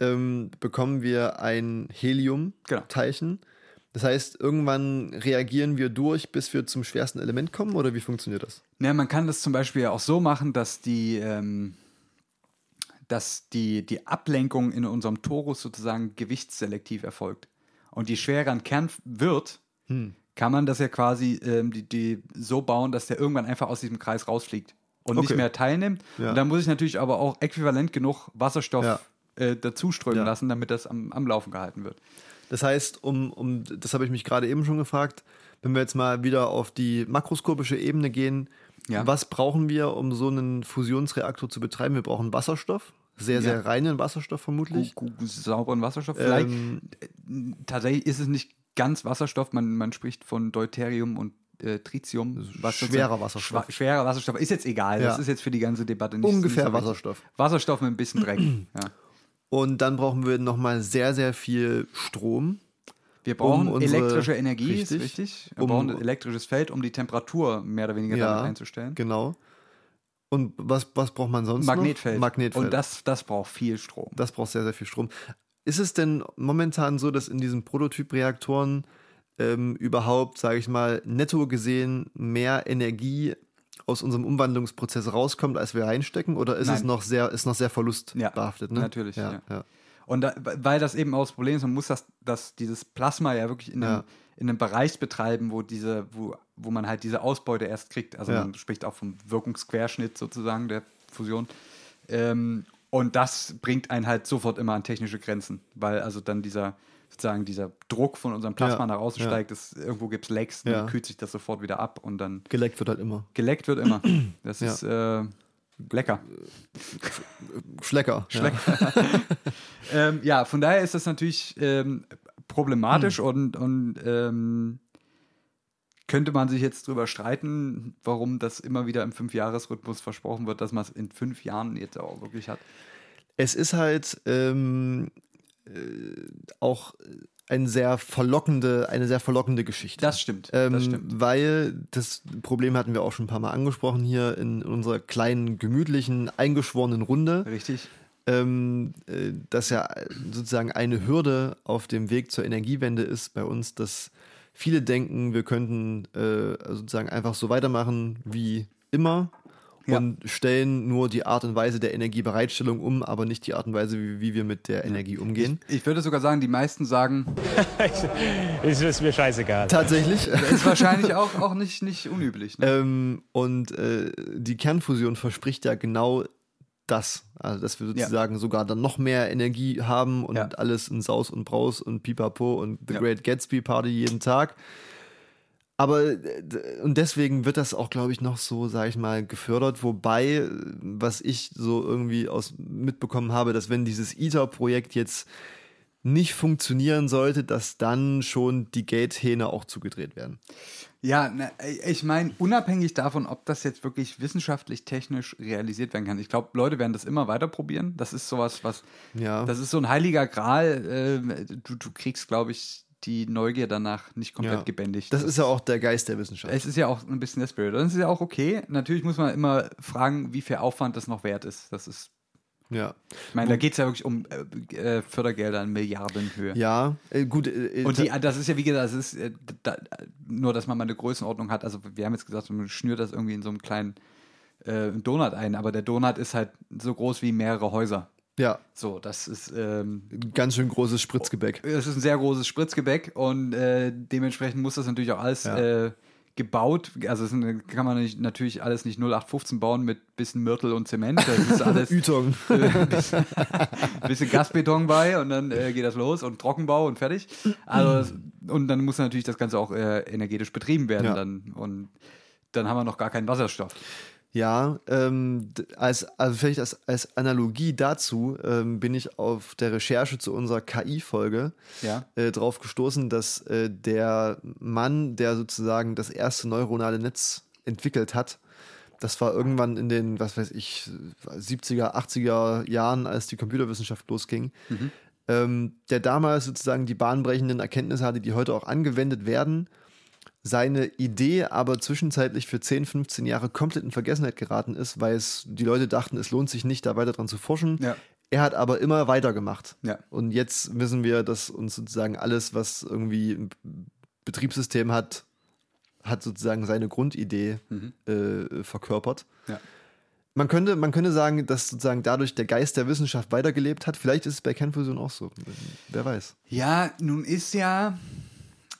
ähm, bekommen wir ein Genau. Helium-Teilchen. Das heißt, irgendwann reagieren wir durch, bis wir zum schwersten Element kommen, oder wie funktioniert das? Ja, man kann das zum Beispiel auch so machen, dass die, ähm, dass die, die Ablenkung in unserem Torus sozusagen gewichtsselektiv erfolgt. Und je schwerer ein Kern wird, kann man das ja quasi ähm, die, die so bauen, dass der irgendwann einfach aus diesem Kreis rausfliegt und nicht Okay. mehr teilnimmt. Ja. Und dann muss ich natürlich aber auch äquivalent genug Wasserstoff Ja. äh, dazuströmen Ja. lassen, damit das am, am Laufen gehalten wird. Das heißt, um, um das habe ich mich gerade eben schon gefragt, wenn wir jetzt mal wieder auf die makroskopische Ebene gehen, Ja. was brauchen wir, um so einen Fusionsreaktor zu betreiben? Wir brauchen Wasserstoff, sehr, sehr Ja. reinen Wasserstoff vermutlich. Gu- sauberen Wasserstoff. Vielleicht, Ähm, äh, tatsächlich ist es nicht ganz Wasserstoff, man, man spricht von Deuterium und äh, Tritium. Was schwerer Wasserstoff. Schwa- schwerer Wasserstoff. Ist jetzt egal, Ja. das ist jetzt für die ganze Debatte nicht Ungefähr nicht so. Wasserstoff. Wasserstoff mit ein bisschen Dreck. ja. Und dann brauchen wir nochmal sehr, sehr viel Strom. Wir brauchen Um unsere- elektrische Energie, richtig. ist richtig. Wir Um- brauchen ein elektrisches Feld, um die Temperatur mehr oder weniger Ja, damit einzustellen. Genau. Und was, was braucht man sonst Magnetfeld. noch? Magnetfeld. Und das, das braucht viel Strom. Das braucht sehr, sehr viel Strom. Ist es denn momentan so, dass in diesen Prototypreaktoren ähm, überhaupt, sage ich mal, netto gesehen mehr Energie aus unserem Umwandlungsprozess rauskommt, als wir reinstecken? Oder ist es Nein. noch sehr, ist noch sehr verlustbehaftet? ne? natürlich, Ja, ja. ja. Und da, weil das eben auch das Problem ist, man muss das, das, dieses Plasma ja wirklich in einem, Ja. In einem Bereich betreiben, wo diese, wo, wo man halt diese Ausbeute erst kriegt. Also Ja. man spricht auch vom Wirkungsquerschnitt sozusagen der Fusion. Ähm, und das bringt einen halt sofort immer an technische Grenzen, weil also dann dieser sozusagen dieser Druck von unserem Plasma Ja, nach außen ja. steigt, es, irgendwo gibt es Lecks, dann Ja. kühlt sich das sofort wieder ab und dann Geleckt wird halt immer. geleckt wird immer. Das Ja. ist äh, lecker. Schlecker. Schlecker. ähm, ja, von daher ist das natürlich ähm, problematisch und, und ähm, könnte man sich jetzt drüber streiten, warum das immer wieder im Fünfjahresrhythmus versprochen wird, dass man es in fünf Jahren jetzt auch wirklich hat. Es ist halt ähm, äh, auch ein sehr verlockende, eine sehr verlockende Geschichte. Das stimmt. Ähm, das stimmt. Weil das Problem hatten wir auch schon ein paar Mal angesprochen hier in unserer kleinen, gemütlichen, eingeschworenen Runde, Richtig. Ähm, äh, dass ja sozusagen eine Hürde auf dem Weg zur Energiewende ist bei uns, dass viele denken, wir könnten äh, sozusagen einfach so weitermachen wie immer Ja. und stellen nur die Art und Weise der Energiebereitstellung um, aber nicht die Art und Weise, wie, wie wir mit der Energie umgehen. Ich würde sogar sagen, die meisten sagen, ist, ist mir scheißegal. Tatsächlich. ist wahrscheinlich auch, auch nicht, nicht unüblich. Ne? Ähm, und äh, die Kernfusion verspricht ja genau das. Also, dass wir sozusagen sogar dann noch mehr Energie haben und Ja. alles in Saus und Braus und Pipapo und The Ja. Great Gatsby Party jeden Tag. Aber äh, und deswegen wird das auch, glaube ich, noch so, sage ich mal, gefördert. Wobei, was ich so irgendwie aus mitbekommen habe, dass wenn dieses ITER-Projekt jetzt nicht funktionieren sollte, dass dann schon die Gate-Hähne auch zugedreht werden. Ja, na, ich meine, unabhängig davon, ob das jetzt wirklich wissenschaftlich, technisch realisiert werden kann. Ich glaube, Leute werden das immer weiter probieren. Das ist sowas, was, Ja. das ist so ein heiliger Gral. ähm, du, du kriegst, glaube ich, die Neugier danach nicht komplett Ja. gebändigt. Das ist ja auch der Geist der Wissenschaft. Es ist ja auch ein bisschen der Spirit. Und es ist ja auch okay. Natürlich muss man immer fragen, wie viel Aufwand das noch wert ist. Das ist, Ja, ich meine, da geht es ja wirklich um äh, äh, Fördergelder in Milliardenhöhe. ja, äh, gut. Äh, Und die, das ist ja, wie gesagt, das ist äh, da, nur, dass man mal eine Größenordnung hat. Also, wir haben jetzt gesagt, man schnürt das irgendwie in so einem kleinen äh, Donut ein, aber der Donut ist halt so groß wie mehrere Häuser. ja, So, das ist, ähm, ganz schön großes Spritzgebäck. es ist ein sehr großes Spritzgebäck und äh, dementsprechend muss das natürlich auch alles Ja. Äh, gebaut. Also, ist, kann man nicht, natürlich alles nicht 0815 bauen mit bisschen Mörtel und Zement. Das ist alles Ytong. ein bisschen Gasbeton bei und dann äh, geht das los und Trockenbau und fertig. Also das, und dann muss natürlich das Ganze auch äh, energetisch betrieben werden Ja. dann und dann haben wir noch gar keinen Wasserstoff. Ja, ähm, als, also vielleicht als, als Analogie dazu ähm, bin ich auf der Recherche zu unserer KI-Folge Ja. äh, drauf gestoßen, dass äh, der Mann, der sozusagen das erste neuronale Netz entwickelt hat, das war irgendwann in den, was weiß ich, 70er, 80er Jahren, als die Computerwissenschaft losging, ähm, der damals sozusagen die bahnbrechenden Erkenntnisse hatte, die heute auch angewendet werden, seine Idee aber zwischenzeitlich für 10, 15 Jahre komplett in Vergessenheit geraten ist, weil es die Leute dachten, es lohnt sich nicht, da weiter dran zu forschen. Ja. Er hat aber immer weitergemacht. Ja. Und jetzt wissen wir, dass uns sozusagen alles, was irgendwie ein Betriebssystem hat, hat sozusagen seine Grundidee äh, verkörpert. Ja. Man könnte, man könnte sagen, dass sozusagen dadurch der Geist der Wissenschaft weitergelebt hat. Vielleicht ist es bei Kernfusion auch so. Wer weiß. Ja, nun ist ja,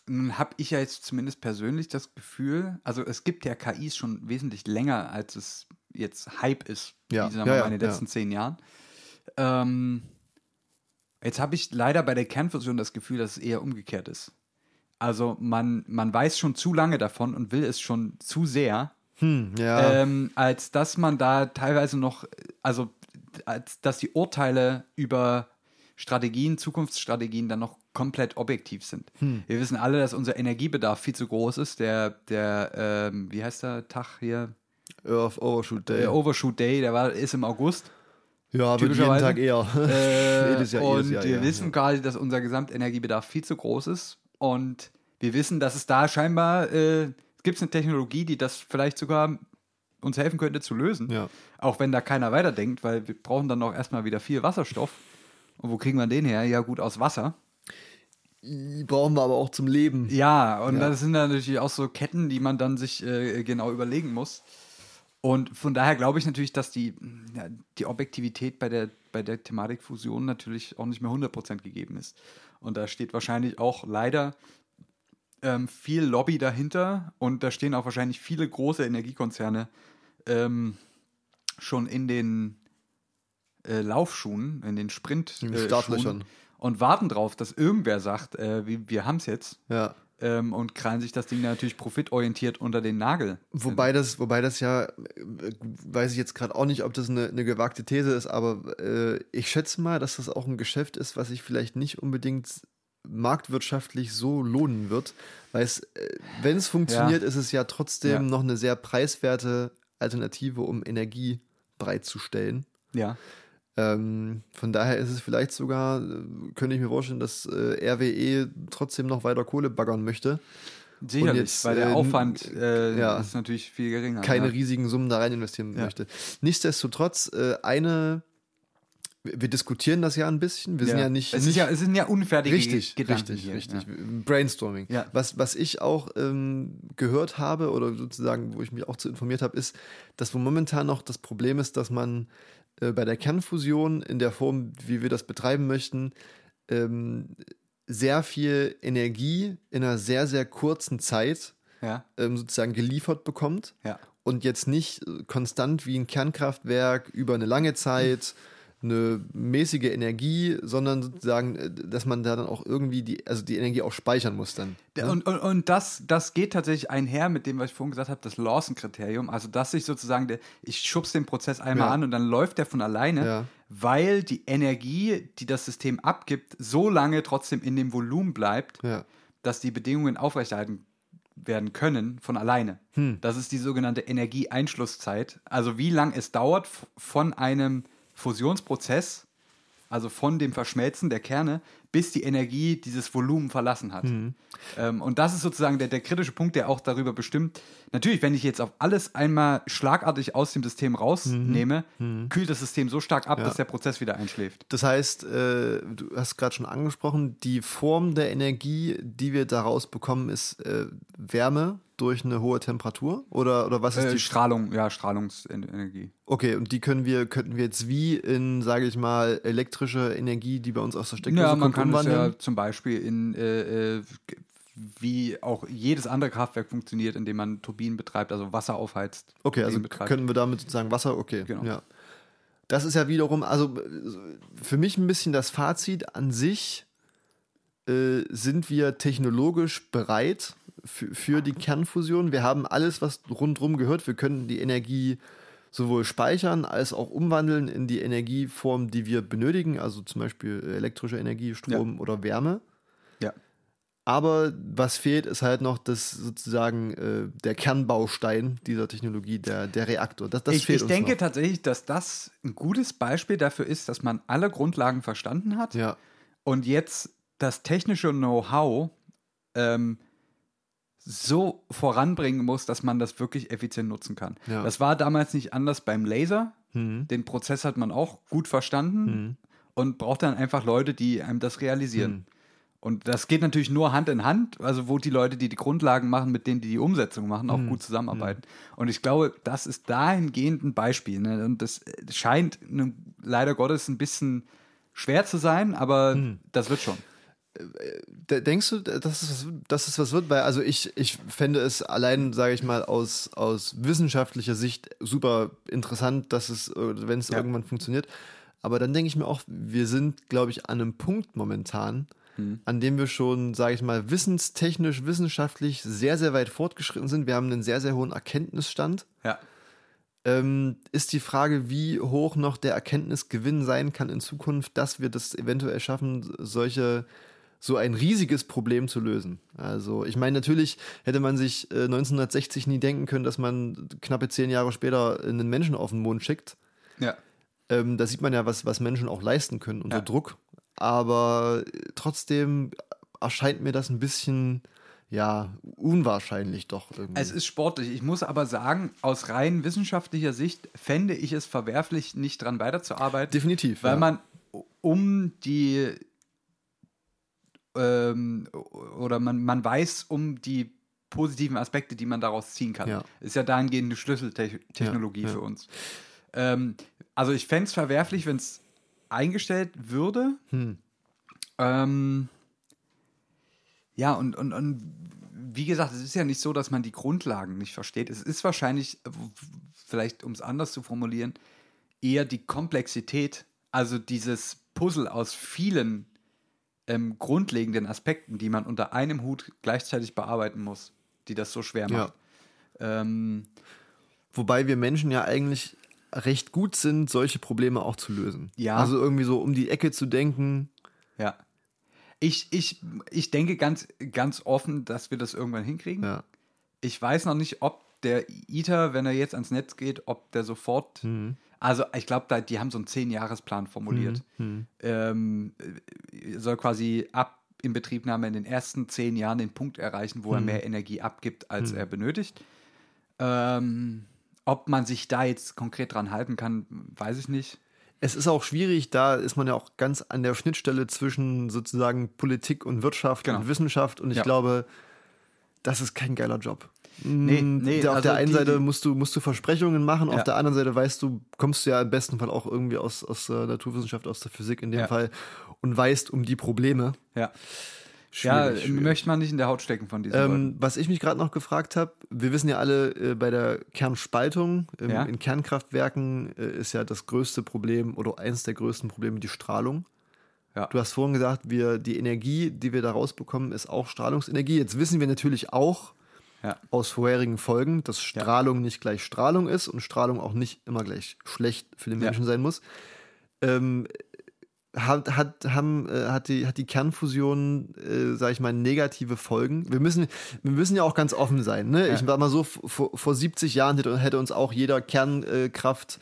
nun habe ich ja jetzt zumindest persönlich das Gefühl, also es gibt ja KIs schon wesentlich länger, als es jetzt Hype ist, Ja, wie sagen wir ja, mal in den letzten zehn Jahren. Ähm, jetzt habe ich leider bei der Kernfusion das Gefühl, dass es eher umgekehrt ist. Also man, man weiß schon zu lange davon und will es schon zu sehr, Hm, ja. ähm, als dass man da teilweise noch, also als dass die Urteile über Strategien, Zukunftsstrategien dann noch komplett objektiv sind. Hm. Wir wissen alle, dass unser Energiebedarf viel zu groß ist. Der, der ähm, wie heißt der Tag hier? Earth Overshoot Day. Der Overshoot Day, der war, ist im August. ja, aber jeden. Tag eher. Äh, Jedes Jahr, und jedes Jahr, wir ja, wissen ja. gerade, dass unser Gesamtenergiebedarf viel zu groß ist. Und wir wissen, dass es da scheinbar, äh, gibt es eine Technologie, die das vielleicht sogar uns helfen könnte zu lösen. Ja. Auch wenn da keiner weiterdenkt, weil wir brauchen dann auch erstmal wieder viel Wasserstoff. Und wo kriegen wir den her? Ja, gut, aus Wasser. Die brauchen wir aber auch zum Leben. Ja, und Ja. das sind dann natürlich auch so Ketten, die man dann sich äh, genau überlegen muss. Und von daher glaube ich natürlich, dass die, ja, die Objektivität bei der, bei der Thematik Fusion natürlich auch nicht mehr 100% gegeben ist. Und da steht wahrscheinlich auch leider ähm, viel Lobby dahinter und da stehen auch wahrscheinlich viele große Energiekonzerne ähm, schon in den äh, Laufschuhen, in den Sprint In den äh, Startlöchern. Schuhen und warten drauf, dass irgendwer sagt, äh, wir, wir haben es jetzt Ja. ähm, und krallen sich das Ding natürlich profitorientiert unter den Nagel. Wobei das, wobei das ja, äh, weiß ich jetzt gerade auch nicht, ob das eine, eine gewagte These ist, aber äh, ich schätze mal, dass das auch ein Geschäft ist, was sich vielleicht nicht unbedingt marktwirtschaftlich so lohnen wird, weil es, äh, wenn es funktioniert, ist es ja trotzdem Ja. noch eine sehr preiswerte Alternative, um Energie bereitzustellen. Ja. Ähm, von daher ist es vielleicht sogar, äh, könnte ich mir vorstellen, dass äh, RWE trotzdem noch weiter Kohle baggern möchte. Sicherlich, jetzt, weil der äh, Aufwand äh, ja. ist natürlich viel geringer. keine ja. riesigen Summen da rein investieren Ja. möchte. Nichtsdestotrotz, äh, eine, wir diskutieren das ja ein bisschen. Wir sind ja nicht. es, nicht ja, es sind ja unfertige richtig, Gedanken richtig, hier. richtig. Ja. Brainstorming. Ja. Was, was ich auch ähm, gehört habe oder sozusagen, wo ich mich auch zu informiert habe, ist, dass wo momentan noch das Problem ist, dass man äh, bei der Kernfusion in der Form, wie wir das betreiben möchten, ähm, sehr viel Energie in einer sehr, sehr kurzen Zeit Ja, ähm, sozusagen geliefert bekommt. Ja. und jetzt nicht konstant wie ein Kernkraftwerk über eine lange Zeit eine mäßige Energie, sondern sozusagen, äh, dass man da dann auch irgendwie die, also die Energie auch speichern muss dann. Ne? Und, und, und das, das geht tatsächlich einher mit dem, was ich vorhin gesagt habe, das Lawson-Kriterium. Also, dass ich sozusagen, der, ich schubse den Prozess einmal Ja. an und dann läuft der von alleine, Ja. weil die Energie, die das System abgibt, so lange trotzdem in dem Volumen bleibt, Ja. dass die Bedingungen aufrechterhalten werden können von alleine. Hm. Das ist die sogenannte Energieeinschlusszeit. Also wie lang es dauert von einem Fusionsprozess, also von dem Verschmelzen der Kerne, bis die Energie dieses Volumen verlassen hat. Hm. Ähm, und das ist sozusagen der, der kritische Punkt, der auch darüber bestimmt. Natürlich, wenn ich jetzt auf alles einmal schlagartig aus dem System rausnehme, kühlt das System so stark ab, Mhm. Ja. dass der Prozess wieder einschläft. Das heißt, äh, du hast gerade schon angesprochen, die Form der Energie, die wir daraus bekommen, ist äh, Wärme durch eine hohe Temperatur? Oder, oder was ist Äh, die Strahlung, ja, Strahlungsenergie. Okay, und die können wir, könnten wir jetzt wie in, sage ich mal, elektrische Energie, die bei uns aus der Steckdose Ja, kommt, kann es ja zum Beispiel in, äh, äh, wie auch jedes andere Kraftwerk funktioniert, indem man Turbinen betreibt, also Wasser aufheizt. Okay, also betreibt. können wir damit sozusagen Wasser, okay. Genau. Ja. Das ist ja wiederum, also äh, für mich ein bisschen das Fazit an sich, äh, sind wir technologisch bereit für, für die Kernfusion. Wir haben alles, was rundherum gehört. Wir können die Energie sowohl speichern als auch umwandeln in die Energieform, die wir benötigen, also zum Beispiel elektrische Energie, Strom oder Wärme. Ja. Aber was fehlt, ist halt noch das sozusagen äh, der Kernbaustein dieser Technologie, der, der Reaktor. Das, das ich fehlt ich denke noch. tatsächlich, dass das ein gutes Beispiel dafür ist, dass man alle Grundlagen verstanden hat Ja, und jetzt das technische Know-how ähm, so voranbringen muss, dass man das wirklich effizient nutzen kann. Ja. Das war damals nicht anders beim Laser. Mhm. Den Prozess hat man auch gut verstanden und braucht dann einfach Leute, die einem das realisieren. Mhm. Und das geht natürlich nur Hand in Hand, also wo die Leute, die die Grundlagen machen, mit denen, die die Umsetzung machen, auch Mhm. gut zusammenarbeiten. Und ich glaube, das ist dahingehend ein Beispiel. Ne? Und das äh, scheint ne, leider Gottes ein bisschen schwer zu sein, aber Mhm. das wird schon. De- Denkst du, dass es, was- dass es was wird? Weil, also ich, ich fände es allein, sage ich mal, aus, aus wissenschaftlicher Sicht super interessant, dass es, äh, wenn es Ja. irgendwann funktioniert. Aber dann denke ich mir auch, wir sind, glaube ich, an einem Punkt momentan, Mhm. an dem wir schon, sage ich mal, wissenstechnisch, wissenschaftlich sehr, sehr weit fortgeschritten sind. Wir haben einen sehr, sehr hohen Erkenntnisstand. Ja. ähm, ist die Frage, wie hoch noch der Erkenntnisgewinn sein kann in Zukunft, dass wir das eventuell schaffen, solche so ein riesiges Problem zu lösen. Also ich meine, natürlich hätte man sich äh, 1960 nie denken können, dass man knappe zehn Jahre später einen Menschen auf den Mond schickt. Ja. Ähm, da sieht man ja, was, was Menschen auch leisten können unter Ja. Druck. Aber äh, trotzdem erscheint mir das ein bisschen, ja, unwahrscheinlich doch irgendwie. Es ist sportlich. Ich muss aber sagen, aus rein wissenschaftlicher Sicht fände ich es verwerflich, nicht dran weiterzuarbeiten. Definitiv. Weil ja. man um die ähm, oder man, man weiß um die positiven Aspekte, die man daraus ziehen kann. Ja. Ist ja dahingehend eine Schlüsseltechnologie Ja, für uns. Ähm, also ich fände es verwerflich, wenn es eingestellt würde. Hm. Ähm, ja, und, und, und wie gesagt, es ist ja nicht so, dass man die Grundlagen nicht versteht. Es ist wahrscheinlich, äh, vielleicht um es anders zu formulieren, eher die Komplexität, also dieses Puzzle aus vielen ähm, grundlegenden Aspekten, die man unter einem Hut gleichzeitig bearbeiten muss, die das so schwer Ja. macht. Ähm, Wobei wir Menschen ja eigentlich recht gut sind, solche Probleme auch zu lösen. Ja. Also irgendwie so um die Ecke zu denken. ja. Ich, ich, ich denke ganz, ganz offen, dass wir das irgendwann hinkriegen. Ja. Ich weiß noch nicht, ob der ITER, wenn er jetzt ans Netz geht, ob der sofort. Mhm. Also, ich glaube, die haben so einen Zehn-Jahres-Plan formuliert. Mhm. Ähm, äh, soll quasi ab Inbetriebnahme in den ersten zehn Jahren den Punkt erreichen, Mhm. wo er mehr Energie abgibt, als er benötigt. Ähm, ob man sich da jetzt konkret dran halten kann, weiß ich nicht. Es ist auch schwierig, da ist man ja auch ganz an der Schnittstelle zwischen sozusagen Politik und Wirtschaft Genau. und Wissenschaft und ich Ja. glaube, das ist kein geiler Job. Nee, Mm, nee, auf also der einen die- Seite musst du, musst du Versprechungen machen, Ja. auf der anderen Seite weißt du, kommst du ja im besten Fall auch irgendwie aus, aus der Naturwissenschaft, aus der Physik in dem Ja. Fall und weißt um die Probleme. Ja. Ja, Schwierig, schwierig. möchte man nicht in der Haut stecken von diesen Leuten. Ähm, was ich mich gerade noch gefragt habe, wir wissen ja alle, äh, bei der Kernspaltung ähm, Ja. in Kernkraftwerken äh, ist ja das größte Problem oder eines der größten Probleme die Strahlung. Ja. Du hast vorhin gesagt, wir, die Energie, die wir da rausbekommen, ist auch Strahlungsenergie. Jetzt wissen wir natürlich auch Ja. aus vorherigen Folgen, dass Strahlung nicht gleich Strahlung ist und Strahlung auch nicht immer gleich schlecht für den Ja. Menschen sein muss. Ähm, hat, hat, haben, äh, hat, die, hat die Kernfusion, äh, sag ich mal, negative Folgen? Wir müssen, wir müssen ja auch ganz offen sein. Ne? Ich war mal so, vor, vor 70 Jahren hätte, hätte uns auch jeder Kernkraft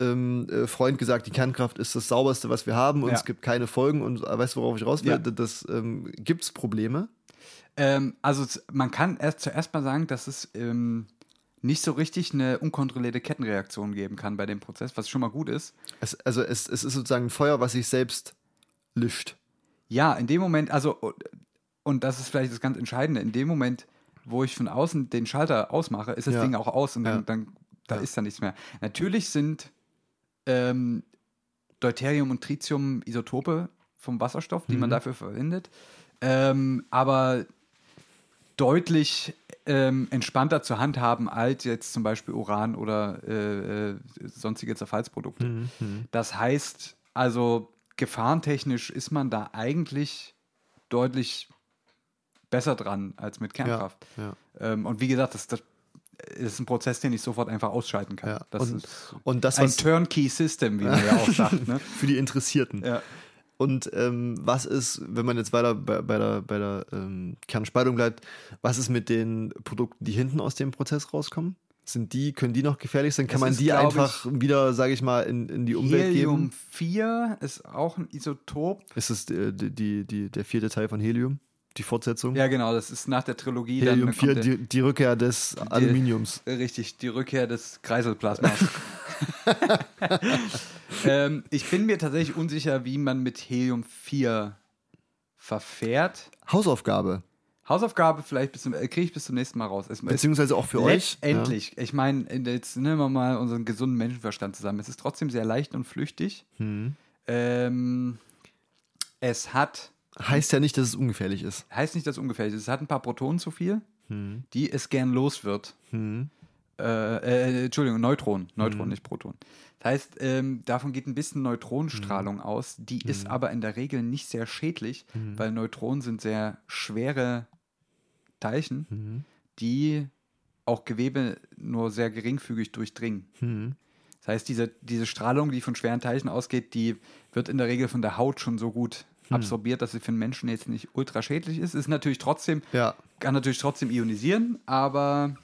ähm, äh, Freund gesagt, die Kernkraft ist das sauberste, was wir haben und Ja. es gibt keine Folgen und äh, weißt du, worauf ich raus will? Ja. Das ähm, gibt es Probleme. Ähm, also man kann erst zuerst mal sagen, dass es ähm, nicht so richtig eine unkontrollierte Kettenreaktion geben kann bei dem Prozess, was schon mal gut ist. Es, also es, es ist sozusagen ein Feuer, was sich selbst löscht. Ja, in dem Moment, also, und das ist vielleicht das ganz Entscheidende, in dem Moment, wo ich von außen den Schalter ausmache, ist das Ja. Ding auch aus und dann, Ja. dann da Ja. ist da nichts mehr. Natürlich sind ähm, Deuterium und Tritium Isotope vom Wasserstoff, die man Mhm. dafür verwendet, ähm, aber deutlich ähm, entspannter zu handhaben als jetzt zum Beispiel Uran oder äh, äh, sonstige Zerfallsprodukte. Mhm. Das heißt, also gefahrentechnisch ist man da eigentlich deutlich besser dran als mit Kernkraft. ja. Ähm, und wie gesagt, das, das ist ein Prozess, den ich sofort einfach ausschalten kann. Ja. Das Und- ist Und das, ein Turnkey-System, wie man ja auch sagt. Ne? für die Interessierten. Ja. Und ähm, was ist, wenn man jetzt weiter bei, bei der, bei der ähm, Kernspaltung bleibt, was ist mit den Produkten, die hinten aus dem Prozess rauskommen? Sind die, können die noch gefährlich sein? Kann Das man ist, die einfach wieder, sage ich mal, in, in die Umwelt Helium geben? 4 ist auch ein Isotop. Ist es äh, die, die, die, der vierte Teil von Helium? Die Fortsetzung? Ja, genau, das ist nach der Trilogie. Helium dann 4, kommt der- die, die Rückkehr des Aluminiums. Richtig, die Rückkehr des Kreiselplasmas. ähm, ich bin mir tatsächlich unsicher, wie man mit Helium 4 verfährt. Hausaufgabe. Hausaufgabe vielleicht bis zum, äh, kriege ich bis zum nächsten Mal raus. Es, Beziehungsweise auch für euch. Letztendlich, ich meine, jetzt nehmen wir mal unseren gesunden Menschenverstand zusammen. Es ist trotzdem sehr leicht und flüchtig. Hm. Ähm, es hat, Ja. Heißt ja nicht, dass es ungefährlich ist. heißt nicht, dass es ungefährlich ist, es hat ein paar Protonen zu viel, Hm. die es gern los wird. Hm. Äh, äh, Entschuldigung, Neutronen. Neutronen, nicht Protonen. Das heißt, ähm, davon geht ein bisschen Neutronenstrahlung aus. Die ist aber in der Regel nicht sehr schädlich, weil Neutronen sind sehr schwere Teilchen, Mhm. die auch Gewebe nur sehr geringfügig durchdringen. Hm. Das heißt, diese, diese Strahlung, die von schweren Teilchen ausgeht, die wird in der Regel von der Haut schon so gut absorbiert, dass sie für den Menschen jetzt nicht ultra schädlich ist. Ist natürlich trotzdem, Ja. kann natürlich trotzdem ionisieren, aber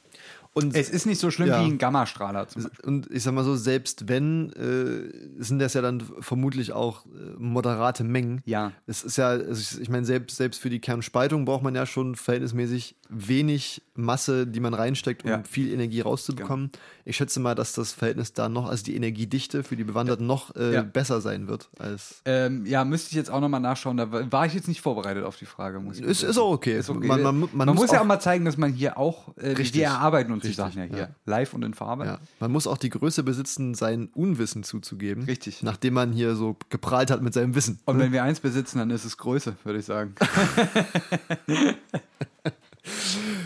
Und Es ist nicht so schlimm Ja. wie ein Gammastrahler zum Beispiel. Und ich sag mal so, selbst wenn, äh, sind das ja dann vermutlich auch äh, moderate Mengen. Ja. Es ist ja, also ich, ich meine, selbst, selbst für die Kernspaltung braucht man ja schon verhältnismäßig wenig Masse, die man reinsteckt, um Ja. viel Energie rauszubekommen. Ich schätze mal, dass das Verhältnis da noch, also die Energiedichte für die Bewanderten noch äh, Ja. besser sein wird als. Ähm, ja, müsste ich jetzt auch nochmal nachschauen. Da war ich jetzt nicht vorbereitet auf die Frage. Muss ich Ist- ist auch okay. Ist okay. Man- Man, man- man muss, muss ja auch- mal zeigen, dass man hier auch, äh, Richtig. wir erarbeiten uns die Richtig, Sachen ja hier. ja. Live und in Farbe. Ja. Man muss auch die Größe besitzen, sein Unwissen zuzugeben. Richtig. Nachdem man hier so geprahlt hat mit seinem Wissen. Und wenn wir eins besitzen, dann ist es Größe, würde ich sagen.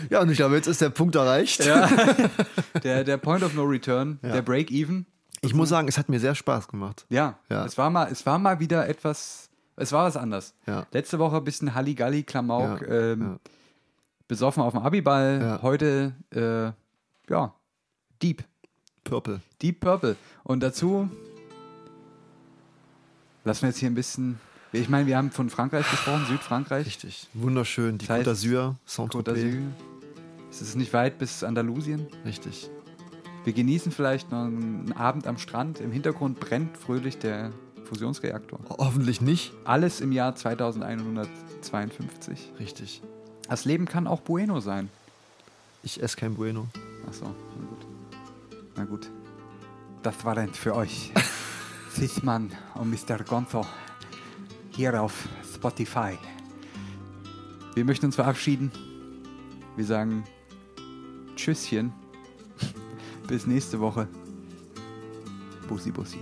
Ja, und ich glaube, jetzt ist der Punkt erreicht. der, der Point of No Return, der Break-Even. Ich muss sagen, es hat mir sehr Spaß gemacht. Ja, Ja. Es, war mal, es war mal wieder etwas, es war was anderes. Ja. Letzte Woche ein bisschen Halligalli, Klamauk, Ja, ähm, ja. besoffen auf dem Abiball. Ja. Heute, äh, ja, Deep. Purple. Deep Purple. Und dazu lassen wir jetzt hier ein bisschen. Ich meine, wir haben von Frankreich gesprochen, Südfrankreich. Richtig. Wunderschön. Die heißt, Côte d'Azur, Saint-Tropez. Es ist nicht weit bis Andalusien. Richtig. Wir genießen vielleicht noch einen Abend am Strand. Im Hintergrund brennt fröhlich der Fusionsreaktor. Hoffentlich nicht. Alles im Jahr 2152. Richtig. Das Leben kann auch Bueno sein. Ich esse kein Bueno. Achso, na gut. Na gut. Das war dann für euch. Sichmann und Mr. Gonzo hier auf Spotify. Wir möchten uns verabschieden. Wir sagen Tschüsschen. Bis nächste Woche. Bussi, Bussi.